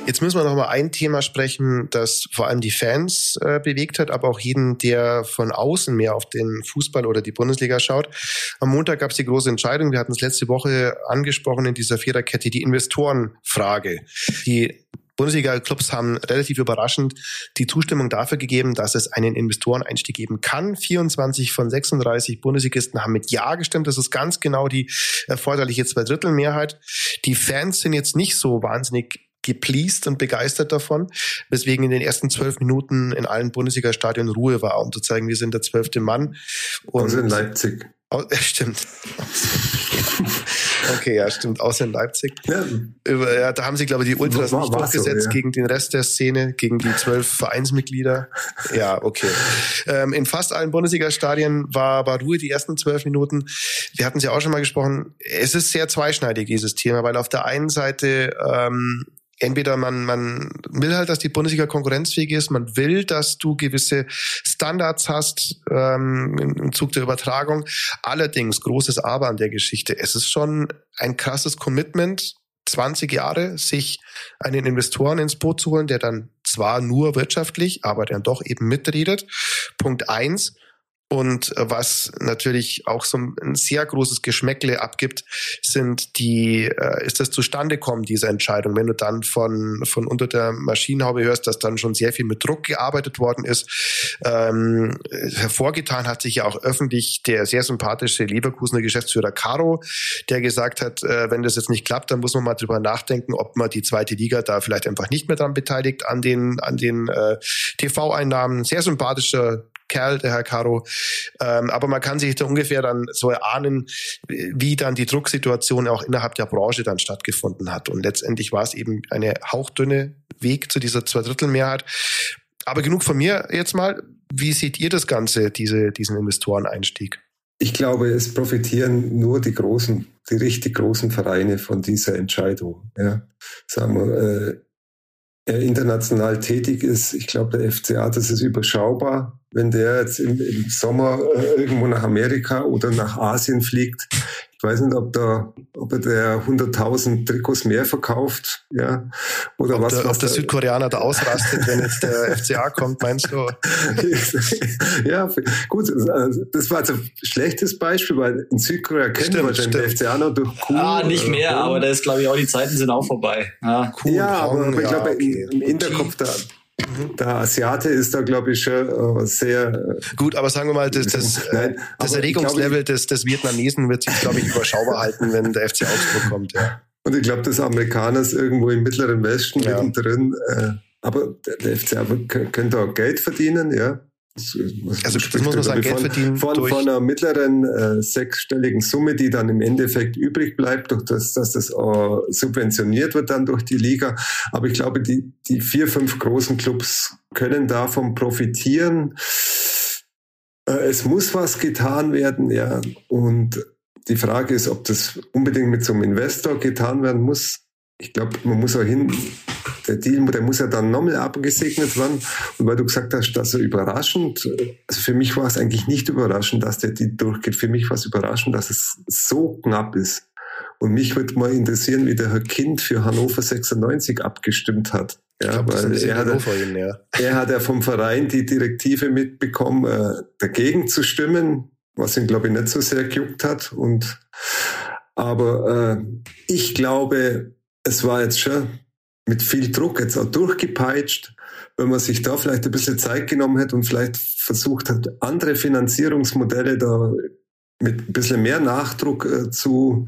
Jetzt müssen wir noch mal ein Thema sprechen, das vor allem die Fans äh, bewegt hat, aber auch jeden, der von außen mehr auf den Fußball oder die Bundesliga schaut. Am Montag gab es die große Entscheidung. Wir hatten es letzte Woche angesprochen in dieser Viererkette, die Investorenfrage. Die Bundesliga-Clubs haben relativ überraschend die Zustimmung dafür gegeben, dass es einen Investoreneinstieg geben kann. 24 von 36 Bundesligisten haben mit Ja gestimmt. Das ist ganz genau die erforderliche Zweidrittelmehrheit. Die Fans sind jetzt nicht so wahnsinnig gepleased und begeistert davon, weswegen in den ersten zwölf Minuten in allen Bundesliga-Stadien Ruhe war, um zu zeigen, wir sind der zwölfte Mann. Und also in Leipzig. Oh, stimmt. Okay, ja, stimmt. Außer in Leipzig. Ja. ja da haben sie, glaube ich, die Ultras war, nicht durchgesetzt so, ja. gegen den Rest der Szene, gegen die zwölf Vereinsmitglieder. Ja, okay. Ähm, in fast allen Bundesliga-Stadien war, war Ruhe die ersten zwölf Minuten. Wir hatten es ja auch schon mal gesprochen. Es ist sehr zweischneidig, dieses Thema, weil auf der einen Seite ähm, entweder man, man will halt, dass die Bundesliga konkurrenzfähig ist, man will, dass du gewisse Standards hast ähm, im Zug der Übertragung. Allerdings, großes Aber an der Geschichte, es ist schon ein krasses Commitment, 20 Jahre, sich einen Investoren ins Boot zu holen, der dann zwar nur wirtschaftlich, aber dann doch eben mitredet. Punkt eins. Und äh, was natürlich auch so ein sehr großes Geschmäckle abgibt, sind die, äh, ist das Zustandekommen dieser Entscheidung. Wenn du dann von, von unter der Maschinenhaube hörst, dass dann schon sehr viel mit Druck gearbeitet worden ist. Ähm, hervorgetan hat sich ja auch öffentlich der sehr sympathische Leverkusener Geschäftsführer Caro, der gesagt hat, äh, wenn das jetzt nicht klappt, dann muss man mal drüber nachdenken, ob man die zweite Liga da vielleicht einfach nicht mehr dran beteiligt an den, an den äh, TV-Einnahmen. Sehr sympathischer Kerl, der Herr Caro. Ähm, aber man kann sich da ungefähr dann so erahnen, wie dann die Drucksituation auch innerhalb der Branche dann stattgefunden hat. Und letztendlich war es eben eine hauchdünne Weg zu dieser Zweidrittelmehrheit. Aber genug von mir jetzt mal. Wie seht ihr das Ganze, diese, diesen Investoreneinstieg? Ich glaube, es profitieren nur die großen, die richtig großen Vereine von dieser Entscheidung. Ja, sagen wir, äh, international tätig ist. Ich glaube, der FCA, das ist überschaubar wenn der jetzt im, im Sommer äh, irgendwo nach Amerika oder nach Asien fliegt, weiß nicht, ob da, ob er der 100.000 Trikots mehr verkauft, ja, oder ob was. Der, was ob der Südkoreaner da ausrastet, wenn jetzt der FCA kommt, meinst du? ja, gut, das war jetzt ein schlechtes Beispiel, weil in Südkorea kennen wir wahrscheinlich den FCA noch durch Kuh. Ah, nicht mehr, aber da ist, glaube ich, auch die Zeiten sind auch vorbei. Ja, cool, ja aber, aber ich glaube, okay. im Hinterkopf da. Der Asiate ist da, glaube ich, schon äh, sehr. Äh, Gut, aber sagen wir mal, das, das, Nein, das Erregungslevel ich, des, des Vietnamesen wird sich, glaube ich, überschaubar halten, wenn der FC Augsburg kommt. Ja. Und ich glaube, des Amerikaners irgendwo im mittleren Westen ja. mittendrin. Äh, aber der FC könnte auch Geld verdienen, ja. Also das muss man sagen, Geld verdienen von, durch von einer mittleren äh, sechsstelligen Summe, die dann im Endeffekt übrig bleibt, durch das, dass das äh, subventioniert wird dann durch die Liga. Aber ich glaube, die, die vier, fünf großen Clubs können davon profitieren. Äh, es muss was getan werden, ja. Und die Frage ist, ob das unbedingt mit so einem Investor getan werden muss. Ich glaube, man muss auch hin, der Deal, der muss ja dann nochmal abgesegnet werden. Und weil du gesagt hast, dass er überraschend, also für mich war es eigentlich nicht überraschend, dass der Deal durchgeht. Für mich war es überraschend, dass es so knapp ist. Und mich würde mal interessieren, wie der Herr Kind für Hannover 96 abgestimmt hat. Ja, glaub, weil er hat, ihn, ja. er hat ja vom Verein die Direktive mitbekommen, äh, dagegen zu stimmen, was ihn, glaube ich, nicht so sehr gejuckt hat. Und aber äh, ich glaube, es war jetzt schon mit viel Druck jetzt auch durchgepeitscht, wenn man sich da vielleicht ein bisschen Zeit genommen hätte und vielleicht versucht hat, andere Finanzierungsmodelle da mit ein bisschen mehr Nachdruck äh, zu,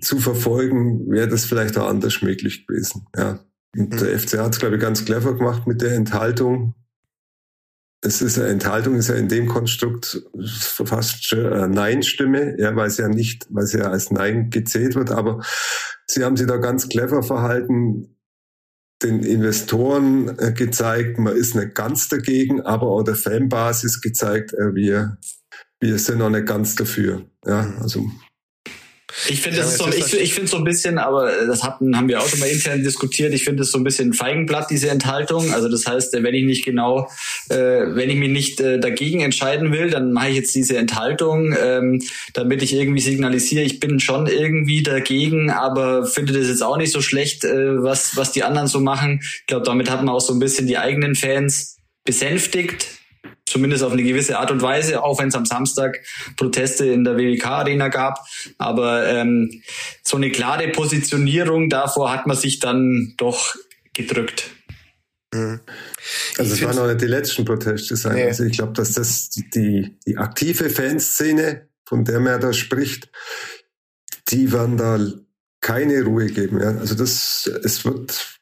zu verfolgen, wäre das vielleicht auch anders möglich gewesen. Ja. Und mhm. der FC hat es, glaube ich, ganz clever gemacht mit der Enthaltung. Es ist eine Enthaltung, ist ja in dem Konstrukt fast eine Nein-Stimme, ja, weil es ja nicht, weil es ja als Nein gezählt wird, aber sie haben sich da ganz clever verhalten, den Investoren äh, gezeigt, man ist nicht ganz dagegen, aber auch der Fanbasis gezeigt, äh, wir, wir sind noch nicht ganz dafür. Ja, also Ich finde das ist so, ich, ich finde so ein bisschen, aber das hatten, haben wir auch schon mal intern diskutiert. Ich finde es so ein bisschen Feigenblatt, diese Enthaltung. Also das heißt, wenn ich nicht genau, äh, wenn ich mich nicht äh, dagegen entscheiden will, dann mache ich jetzt diese Enthaltung, ähm, damit ich irgendwie signalisiere, ich bin schon irgendwie dagegen, aber finde das jetzt auch nicht so schlecht, äh, was, was die anderen so machen. Ich glaube, damit hat man auch so ein bisschen die eigenen Fans besänftigt zumindest auf eine gewisse Art und Weise, auch wenn es am Samstag Proteste in der WWK-Arena gab. Aber ähm, so eine klare Positionierung davor hat man sich dann doch gedrückt. Mhm. Also es waren noch nicht die letzten Proteste sein. Nee. Also ich glaube, dass das die, die aktive Fanszene, von der man da spricht, die werden da keine Ruhe geben. Ja. Also das, es wird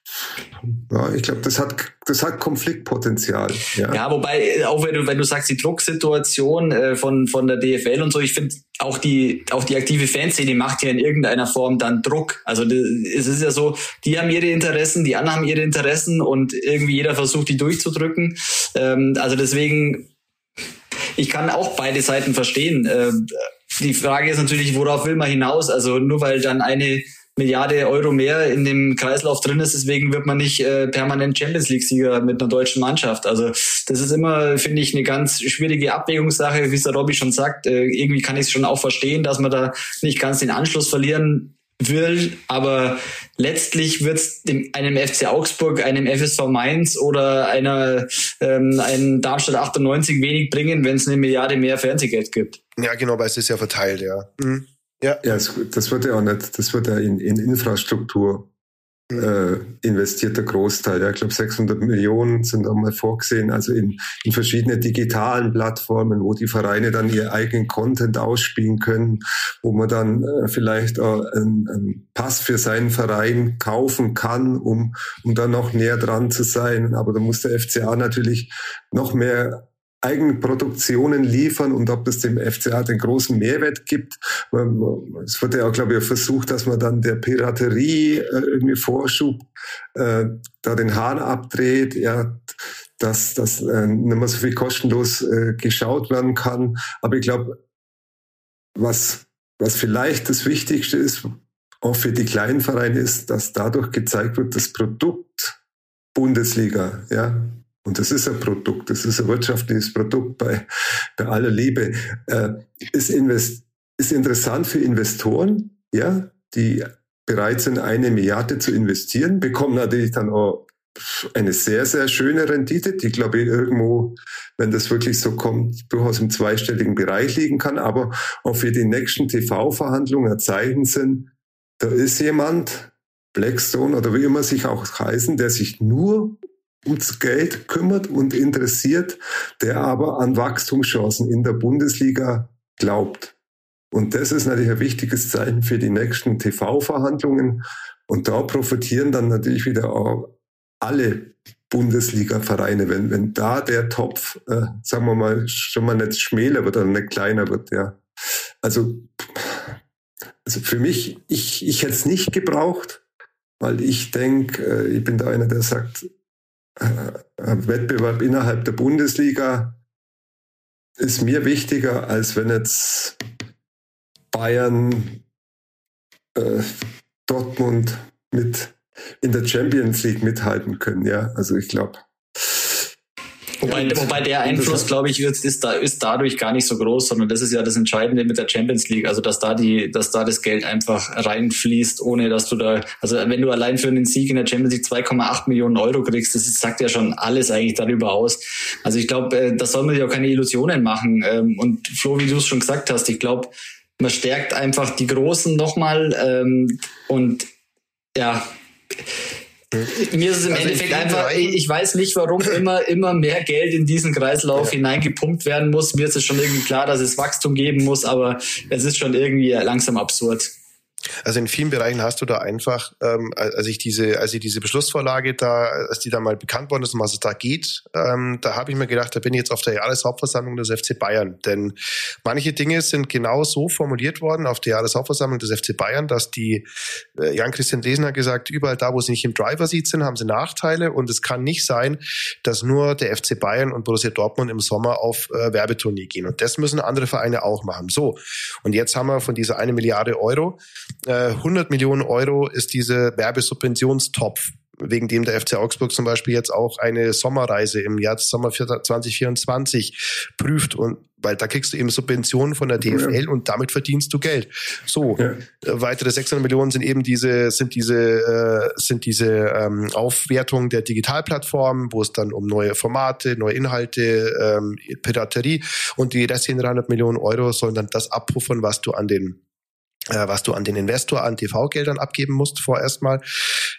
ja, ich glaube, das hat, das hat Konfliktpotenzial. Ja. ja, wobei, auch wenn du, wenn du sagst, die Drucksituation äh, von, von der DFL und so, ich finde, auch die, auch die aktive Fanszene macht ja in irgendeiner Form dann Druck. Also es ist ja so, die haben ihre Interessen, die anderen haben ihre Interessen und irgendwie jeder versucht, die durchzudrücken. Ähm, also deswegen, ich kann auch beide Seiten verstehen. Äh, die Frage ist natürlich, worauf will man hinaus? Also nur weil dann eine Milliarde Euro mehr in dem Kreislauf drin ist, deswegen wird man nicht äh, permanent Champions League-Sieger mit einer deutschen Mannschaft. Also das ist immer, finde ich, eine ganz schwierige Abwägungssache, wie es der Robby schon sagt. Äh, irgendwie kann ich es schon auch verstehen, dass man da nicht ganz den Anschluss verlieren will, aber letztlich wird es einem FC Augsburg, einem FSV Mainz oder einer ähm, einem Darmstadt 98 wenig bringen, wenn es eine Milliarde mehr Fernsehgeld gibt. Ja, genau, weil es ist ja verteilt, ja. Mhm. Ja, ja das wird ja auch nicht, das wird ja in, in Infrastruktur mhm. äh, investiert, der Großteil. Ja, ich glaube, 600 Millionen sind auch mal vorgesehen, also in, in verschiedene digitalen Plattformen, wo die Vereine dann ihr eigenen Content ausspielen können, wo man dann äh, vielleicht auch einen, einen Pass für seinen Verein kaufen kann, um, um dann noch näher dran zu sein. Aber da muss der FCA natürlich noch mehr Eigenproduktionen liefern und ob das dem FCA den großen Mehrwert gibt. Es wird ja auch, glaube ich, versucht, dass man dann der Piraterie äh, irgendwie Vorschub äh, da den Hahn abdreht, ja, dass das äh, nicht mehr so viel kostenlos äh, geschaut werden kann. Aber ich glaube, was, was vielleicht das Wichtigste ist, auch für die kleinen Vereine ist, dass dadurch gezeigt wird, das Produkt Bundesliga, ja, und das ist ein Produkt, das ist ein wirtschaftliches Produkt bei, bei aller Liebe, äh, ist, invest, ist interessant für Investoren, ja, die bereit sind, eine Milliarde zu investieren, bekommen natürlich dann auch eine sehr, sehr schöne Rendite, die, glaube ich, irgendwo, wenn das wirklich so kommt, durchaus im zweistelligen Bereich liegen kann, aber auch für die nächsten TV-Verhandlungen ein Zeichen sind, da ist jemand, Blackstone oder wie immer sich auch heißen, der sich nur ums Geld kümmert und interessiert, der aber an Wachstumschancen in der Bundesliga glaubt. Und das ist natürlich ein wichtiges Zeichen für die nächsten TV-Verhandlungen. Und da profitieren dann natürlich wieder auch alle Bundesliga-Vereine, wenn, wenn da der Topf, äh, sagen wir mal, schon mal nicht schmäler wird oder nicht kleiner wird, ja. Also, also für mich, ich, ich hätte es nicht gebraucht, weil ich denke, äh, ich bin da einer, der sagt, Wettbewerb innerhalb der Bundesliga ist mir wichtiger, als wenn jetzt Bayern, äh, Dortmund mit in der Champions League mithalten können. Ja, also ich glaube, Wobei, wobei der Einfluss, glaube ich, ist, da, ist dadurch gar nicht so groß, sondern das ist ja das Entscheidende mit der Champions League. Also, dass da die, dass da das Geld einfach reinfließt, ohne dass du da, also wenn du allein für einen Sieg in der Champions League 2,8 Millionen Euro kriegst, das sagt ja schon alles eigentlich darüber aus. Also ich glaube, äh, da soll man sich auch keine Illusionen machen. Ähm, und Flo, wie du es schon gesagt hast, ich glaube, man stärkt einfach die Großen nochmal ähm, und ja, mir ist es im also Endeffekt einfach, ich weiß nicht, warum immer, immer mehr Geld in diesen Kreislauf ja. hineingepumpt werden muss. Mir ist es schon irgendwie klar, dass es Wachstum geben muss, aber es ist schon irgendwie langsam absurd. Also in vielen Bereichen hast du da einfach, ähm, als ich diese, als ich diese Beschlussvorlage da, als die da mal bekannt worden ist, um was es da geht, ähm, da habe ich mir gedacht, da bin ich jetzt auf der Jahreshauptversammlung des FC Bayern. Denn manche Dinge sind genau so formuliert worden auf der Jahreshauptversammlung des FC Bayern, dass die, äh, Jan-Christian Lesen hat gesagt, überall da, wo sie nicht im Driver-Seat sind, haben sie Nachteile und es kann nicht sein, dass nur der FC Bayern und Borussia Dortmund im Sommer auf äh, Werbetournee gehen. Und das müssen andere Vereine auch machen. So. Und jetzt haben wir von dieser eine Milliarde Euro 100 äh, Millionen Euro ist diese Werbesubventionstopf, wegen dem der FC Augsburg zum Beispiel jetzt auch eine Sommerreise im Jahr Sommer 2024 prüft und weil da kriegst du eben Subventionen von der DFL ja. und damit verdienst du Geld. So, ja. Äh, weitere 600 Millionen sind eben diese sind diese äh, sind diese ähm, Aufwertung der Digitalplattformen, wo es dann um neue Formate, neue Inhalte, ähm, Piraterie und die restlichen 300 Millionen Euro sollen dann das abpuffern, was du an den was du an den Investor an TV-Geldern abgeben musst vorerst mal.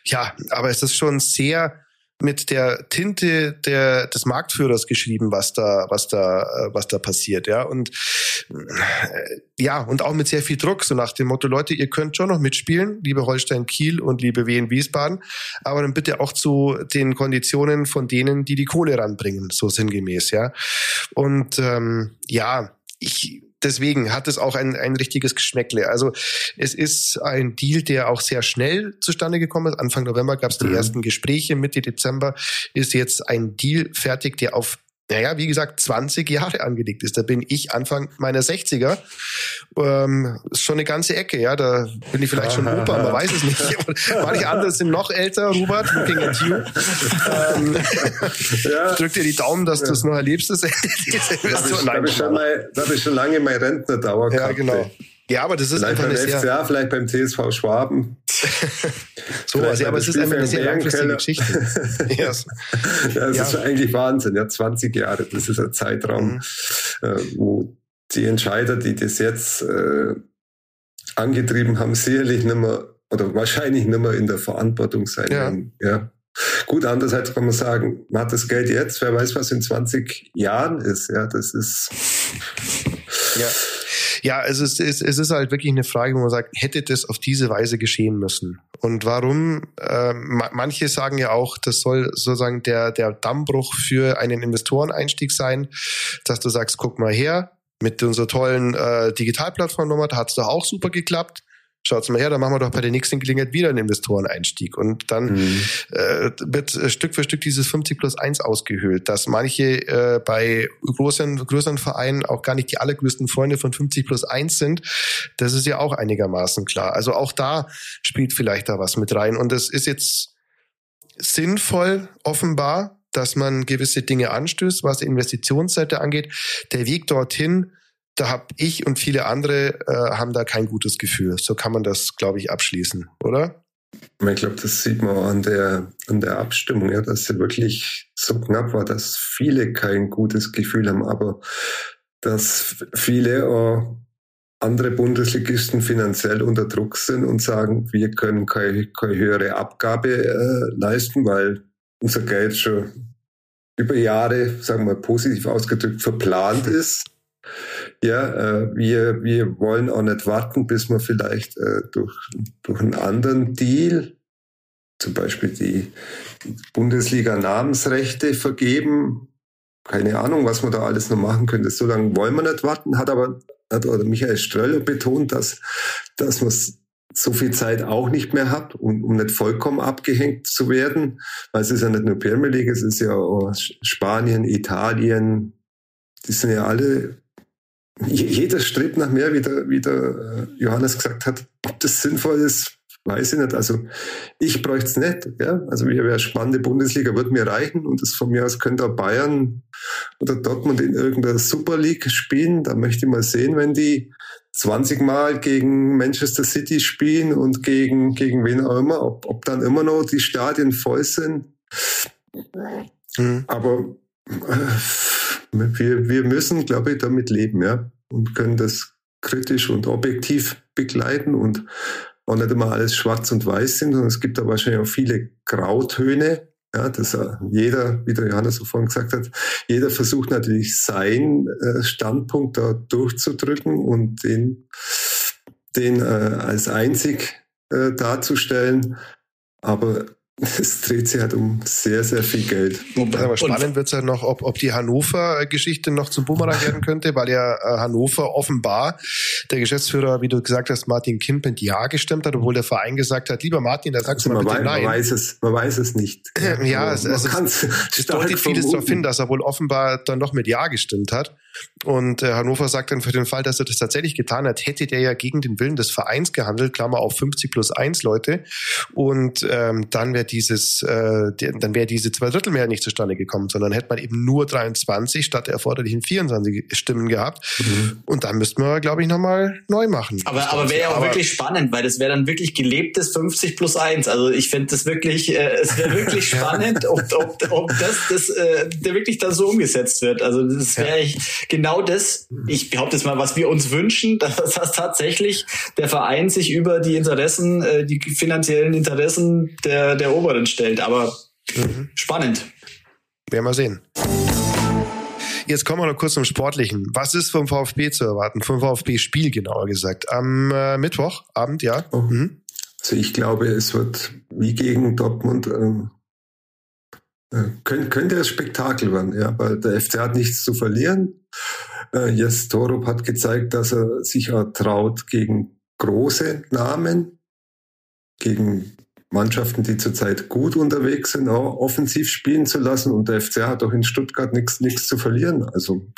Ja, aber es ist schon sehr mit der Tinte der, des Marktführers geschrieben, was da, was da, äh, was da passiert, ja. Und äh, ja, und auch mit sehr viel Druck, so nach dem Motto, Leute, ihr könnt schon noch mitspielen, liebe Holstein Kiel und liebe Wien Wiesbaden, aber dann bitte auch zu den Konditionen von denen, die die Kohle ranbringen, so sinngemäß, ja. Und ähm, ja, ich deswegen hat es auch ein, ein richtiges Geschmäckle. Also es ist ein Deal, der auch sehr schnell zustande gekommen ist. Anfang November gab es die mhm. ersten Gespräche, Mitte Dezember ist jetzt ein Deal fertig, der auf naja, wie gesagt, 20 Jahre angelegt ist. Da bin ich Anfang meiner 60er. Ähm, ist schon eine ganze Ecke, ja. Da bin ich vielleicht schon Opa, man weiß es nicht. Manche andere sind noch älter, Robert, looking at you. Ähm, ja. Drück dir die Daumen, dass ja. du es noch erlebst, das Ende dieser Investor. Da habe ich, schon hab ich schon lange meine Rentnerdauer gehabt. Ja, genau. Ja, aber das ist vielleicht einfach beim eine FCA, vielleicht beim TSV Schwaben. so, also, aber es ist einfach eine sehr langfristige Geschichte. yes. ja, das ja. ist eigentlich Wahnsinn. Ja, 20 Jahre, das ist ein Zeitraum, mhm. äh, wo die Entscheider, die das jetzt äh, angetrieben haben, sicherlich nicht mehr oder wahrscheinlich nicht mehr in der Verantwortung sein ja. werden. Ja. Gut, andererseits kann man sagen, man hat das Geld jetzt, wer weiß, was in 20 Jahren ist. Ja, das ist. Ja. Ja, es ist, es, es ist halt wirklich eine Frage, wo man sagt, hätte das auf diese Weise geschehen müssen? Und warum? Äh, manche sagen ja auch, das soll sozusagen der, der Dammbruch für einen Investoreneinstieg sein, dass du sagst, guck mal her, mit unserer tollen äh, Digitalplattform-Nummer, da hat es doch auch super geklappt schaut's mal her, dann machen wir doch bei der nächsten Gelegenheit wieder einen Investoreneinstieg. Und dann mhm. äh, wird Stück für Stück dieses 50 plus 1 ausgehöhlt, dass manche äh, bei großen, größeren Vereinen auch gar nicht die allergrößten Freunde von 50 plus 1 sind. Das ist ja auch einigermaßen klar. Also auch da spielt vielleicht da was mit rein. Und es ist jetzt sinnvoll, offenbar, dass man gewisse Dinge anstößt, was die Investitionsseite angeht. Der Weg dorthin da habe ich und viele andere äh, haben da kein gutes Gefühl. So kann man das, glaube ich, abschließen, oder? Ich glaube, das sieht man an der, an der Abstimmung, ja, dass sie wirklich so knapp war, dass viele kein gutes Gefühl haben, aber dass viele äh, andere Bundesligisten finanziell unter Druck sind und sagen, wir können keine, keine höhere Abgabe äh, leisten, weil unser Geld schon über Jahre, sagen wir mal positiv ausgedrückt, verplant ist. Ja, äh, wir, wir wollen auch nicht warten, bis wir vielleicht äh, durch, durch einen anderen Deal, zum Beispiel die Bundesliga-Namensrechte vergeben. Keine Ahnung, was man da alles noch machen könnte. So lange wollen wir nicht warten, hat aber hat oder Michael Ströller betont, dass, dass man so viel Zeit auch nicht mehr hat, um, um nicht vollkommen abgehängt zu werden. Weil es ist ja nicht nur Premier League, es ist ja Spanien, Italien, die sind ja alle jeder strebt nach mehr, wie der, wie der äh, Johannes gesagt hat. Ob das sinnvoll ist, weiß ich nicht. Also ich bräuchte es nicht. Ja? Also mir wäre spannende Bundesliga, würde mir reichen. Und das von mir aus könnte auch Bayern oder Dortmund in irgendeiner Super League spielen. Da möchte ich mal sehen, wenn die 20 Mal gegen Manchester City spielen und gegen, gegen wen auch immer, ob, ob dann immer noch die Stadien voll sind. Mhm. Aber äh, wir, wir müssen, glaube ich, damit leben, ja, und können das kritisch und objektiv begleiten und auch nicht immer alles schwarz und weiß sind, sondern es gibt da wahrscheinlich auch viele Grautöne. Ja, dass jeder, wie der Johannes so vorhin gesagt hat, jeder versucht natürlich seinen äh, Standpunkt da durchzudrücken und den den äh, als einzig äh, darzustellen. Aber es dreht sich halt um sehr, sehr viel Geld. Aber spannend wird es ja noch, ob, ob die Hannover-Geschichte noch zum Bumerang werden könnte, weil ja äh, Hannover offenbar der Geschäftsführer, wie du gesagt hast, Martin Kind mit Ja gestimmt hat, obwohl der Verein gesagt hat, lieber Martin, da sagst also du mal bitte weiß, nein. Man weiß es, man weiß es nicht. ja, es, es, es, es deutet vieles darauf hin, dass er wohl offenbar dann noch mit Ja gestimmt hat. Und äh, Hannover sagt dann für den Fall, dass er das tatsächlich getan hat, hätte der ja gegen den Willen des Vereins gehandelt, Klammer auf 50 plus 1 Leute. Und ähm, dann wäre dieses, äh, dann wäre diese Zweidrittelmehrheit nicht zustande gekommen, sondern hätte man eben nur 23 statt der erforderlichen 24 Stimmen gehabt. Mhm. Und dann müssten wir, glaube ich, nochmal neu machen. Aber, aber wäre ja auch aber, wirklich spannend, weil das wäre dann wirklich gelebtes 50 plus 1. Also ich fände das wirklich, äh, es wäre wirklich spannend, ob, ob, ob das, das äh, der wirklich dann so umgesetzt wird. Also das wäre ja. Genau das, ich behaupte jetzt mal, was wir uns wünschen, dass, dass tatsächlich der Verein sich über die Interessen, äh, die finanziellen Interessen der, der Oberen stellt. Aber mhm. spannend. Werden wir sehen. Jetzt kommen wir noch kurz zum Sportlichen. Was ist vom VfB zu erwarten? Vom VfB-Spiel genauer gesagt. Am äh, Mittwochabend, ja. Oh. Mhm. Also ich glaube, es wird wie gegen Dortmund ähm, äh, könnte, ein Spektakel werden, ja, weil der FC hat nichts zu verlieren. Äh, Jes Torup hat gezeigt, dass er sich auch traut gegen große Namen, gegen Mannschaften, die zurzeit gut unterwegs sind, auch offensiv spielen zu lassen. Und der FC hat auch in Stuttgart nichts nichts zu verlieren. Also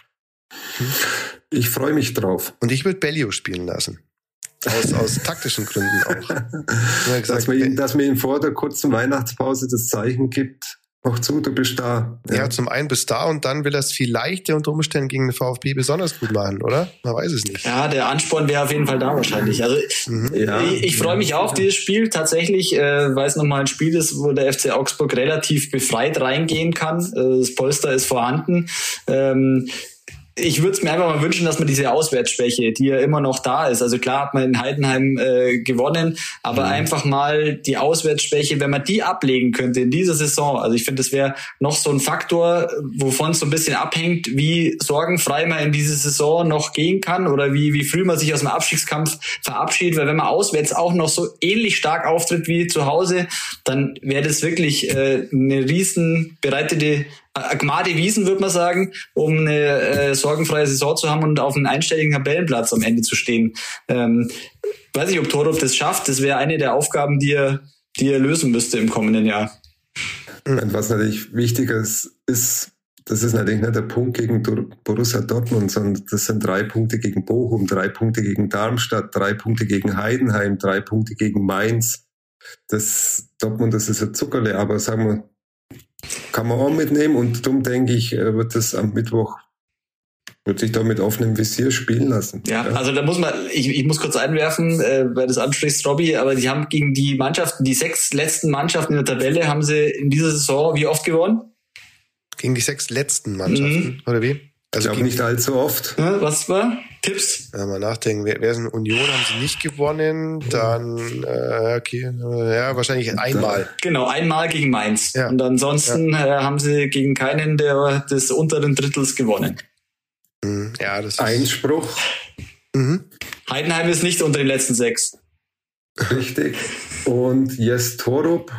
ich freue mich drauf. Und ich würde Bellio spielen lassen. Aus, aus taktischen Gründen auch. Gesagt, dass, man ihm, dass man ihm vor der kurzen Weihnachtspause das Zeichen gibt, Mach zu, du bist da. Ja. ja, zum einen bist da und dann will er es vielleicht unter Umständen gegen den VfB besonders gut machen, oder? Man weiß es nicht. Ja, der Ansporn wäre auf jeden Fall da wahrscheinlich. Also mhm. ja. ich, ich freue mich auf dieses Spiel tatsächlich, äh, weil es nochmal ein Spiel ist, wo der FC Augsburg relativ befreit reingehen kann. Äh, das Polster ist vorhanden. Ähm, ich würde es mir einfach mal wünschen, dass man diese Auswärtsschwäche, die ja immer noch da ist, also klar hat man in Heidenheim äh, gewonnen, aber mhm. einfach mal die Auswärtsschwäche, wenn man die ablegen könnte in dieser Saison, also ich finde, das wäre noch so ein Faktor, wovon es so ein bisschen abhängt, wie sorgenfrei man in diese Saison noch gehen kann oder wie, wie früh man sich aus dem Abstiegskampf verabschiedet, weil wenn man auswärts auch noch so ähnlich stark auftritt wie zu Hause, dann wäre das wirklich äh, eine riesen bereitete Gmade Wiesen, würde man sagen, um eine äh, sorgenfreie Saison zu haben und auf einem einstelligen Tabellenplatz am Ende zu stehen. Ähm, weiß ich, ob Torup das schafft. Das wäre eine der Aufgaben, die er, die er lösen müsste im kommenden Jahr. Und was natürlich wichtig ist, ist, das ist natürlich nicht der Punkt gegen Borussia Dortmund, sondern das sind drei Punkte gegen Bochum, drei Punkte gegen Darmstadt, drei Punkte gegen Heidenheim, drei Punkte gegen Mainz. Das Dortmund, das ist ein Zuckerle, aber sagen wir, kann man auch mitnehmen und darum denke ich, äh, wird das am Mittwoch wird sich da mit offenem Visier spielen lassen. Ja, ja, also da muss man, ich, ich muss kurz einwerfen, äh, weil das ansprichst, Robby, aber sie haben gegen die Mannschaften, die sechs letzten Mannschaften in der Tabelle, haben sie in dieser Saison wie oft gewonnen? Gegen die sechs letzten Mannschaften, mhm. oder wie? Also ich glaube nicht allzu oft. Ja, was war? Tipps? Ja, mal nachdenken. Wer, wer ist in Union? Haben sie nicht gewonnen? Dann, äh, okay, ja, wahrscheinlich einmal. Genau, einmal gegen Mainz. Ja. Und ansonsten ja. äh, haben sie gegen keinen der des unteren Drittels gewonnen. Mhm. Ja, das ist Einspruch. Mhm. Heidenheim ist nicht unter den letzten sechs. Richtig. Und Jes Torup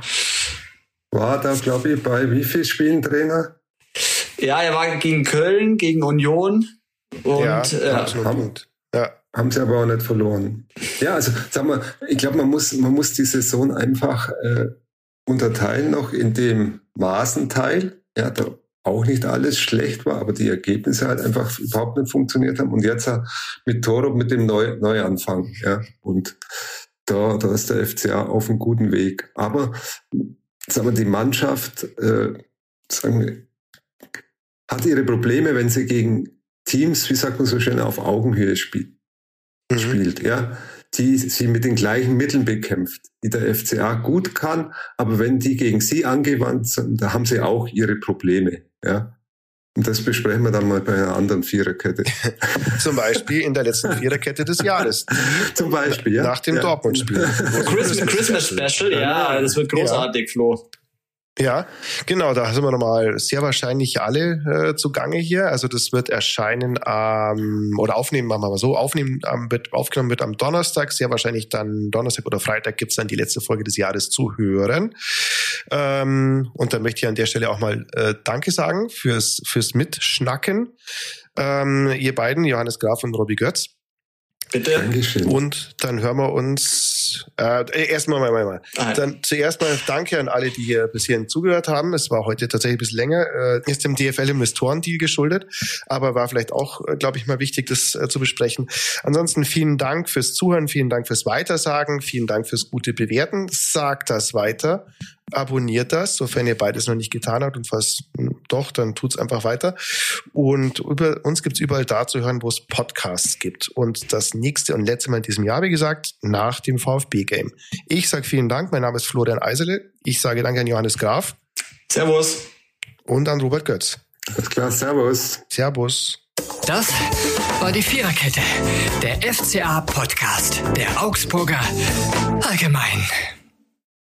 war da, glaube ich, bei wie viel Spielen Trainer? Ja, er war gegen Köln, gegen Union und ja, äh, haben, ja. haben sie aber auch nicht verloren. Ja, also sag mal, ich glaube, man muss, man muss die Saison einfach äh, unterteilen noch in dem Maßenteil. Ja, da auch nicht alles schlecht war, aber die Ergebnisse halt einfach überhaupt nicht funktioniert haben. Und jetzt mit Toro mit dem Neu Neuanfang. Ja, und da, da ist der FCA auf einem guten Weg. Aber sagen wir, die Mannschaft äh, sagen wir, hat ihre Probleme, wenn sie gegen Teams, wie sagt man so schön, auf Augenhöhe spielt, mhm. spielt, ja, die sie mit den gleichen Mitteln bekämpft, die der FCA gut kann, aber wenn die gegen sie angewandt sind, da haben sie auch ihre Probleme, ja. Und das besprechen wir dann mal bei einer anderen Viererkette. Zum Beispiel in der letzten Viererkette des Jahres. Zum Beispiel, ja. Nach dem ja. Dortmund-Spiel. Christmas, Christmas Special, ja, das wird großartig, ja. Flo. Ja, genau, da sind wir nochmal sehr wahrscheinlich alle äh, zugange hier. Also das wird erscheinen ähm, oder aufnehmen, machen wir mal so, aufnehmen, ähm, wird, aufgenommen wird am Donnerstag, sehr wahrscheinlich dann Donnerstag oder Freitag gibt's dann die letzte Folge des Jahres zu hören. Ähm, und dann möchte ich an der Stelle auch mal äh, Danke sagen fürs, fürs Mitschnacken. Ähm, ihr beiden, Johannes Graf und Robbie Götz. Bitte. Dankeschön. Und dann hören wir uns äh, erstmal mal, mal, mal. Ah, dann zuerst mal Danke an alle, die hier bis hierhin zugehört haben. Es war heute tatsächlich ein bisschen länger. Äh, ist dem DFL-Investoren-Deal geschuldet, aber war vielleicht auch, äh, glaube ich, mal wichtig, das äh, zu besprechen. Ansonsten vielen Dank fürs Zuhören, vielen Dank fürs Weitersagen, vielen Dank fürs gute Bewerten. Sagt das weiter abonniert das, sofern ihr beides noch nicht getan habt und falls doch, dann tut's einfach weiter. Und über uns gibt's überall da zu hören, wo es Podcasts gibt. Und das nächste und letzte Mal in diesem Jahr, wie gesagt, nach dem VfB-Game. Ich sage vielen Dank, mein Name ist Florian Eisele. Ich sage danke an Johannes Graf. Servus. Und an Robert Götz. Alles klar, Servus. Servus. Das war die Viererkette, der FCA-Podcast der Augsburger Allgemein.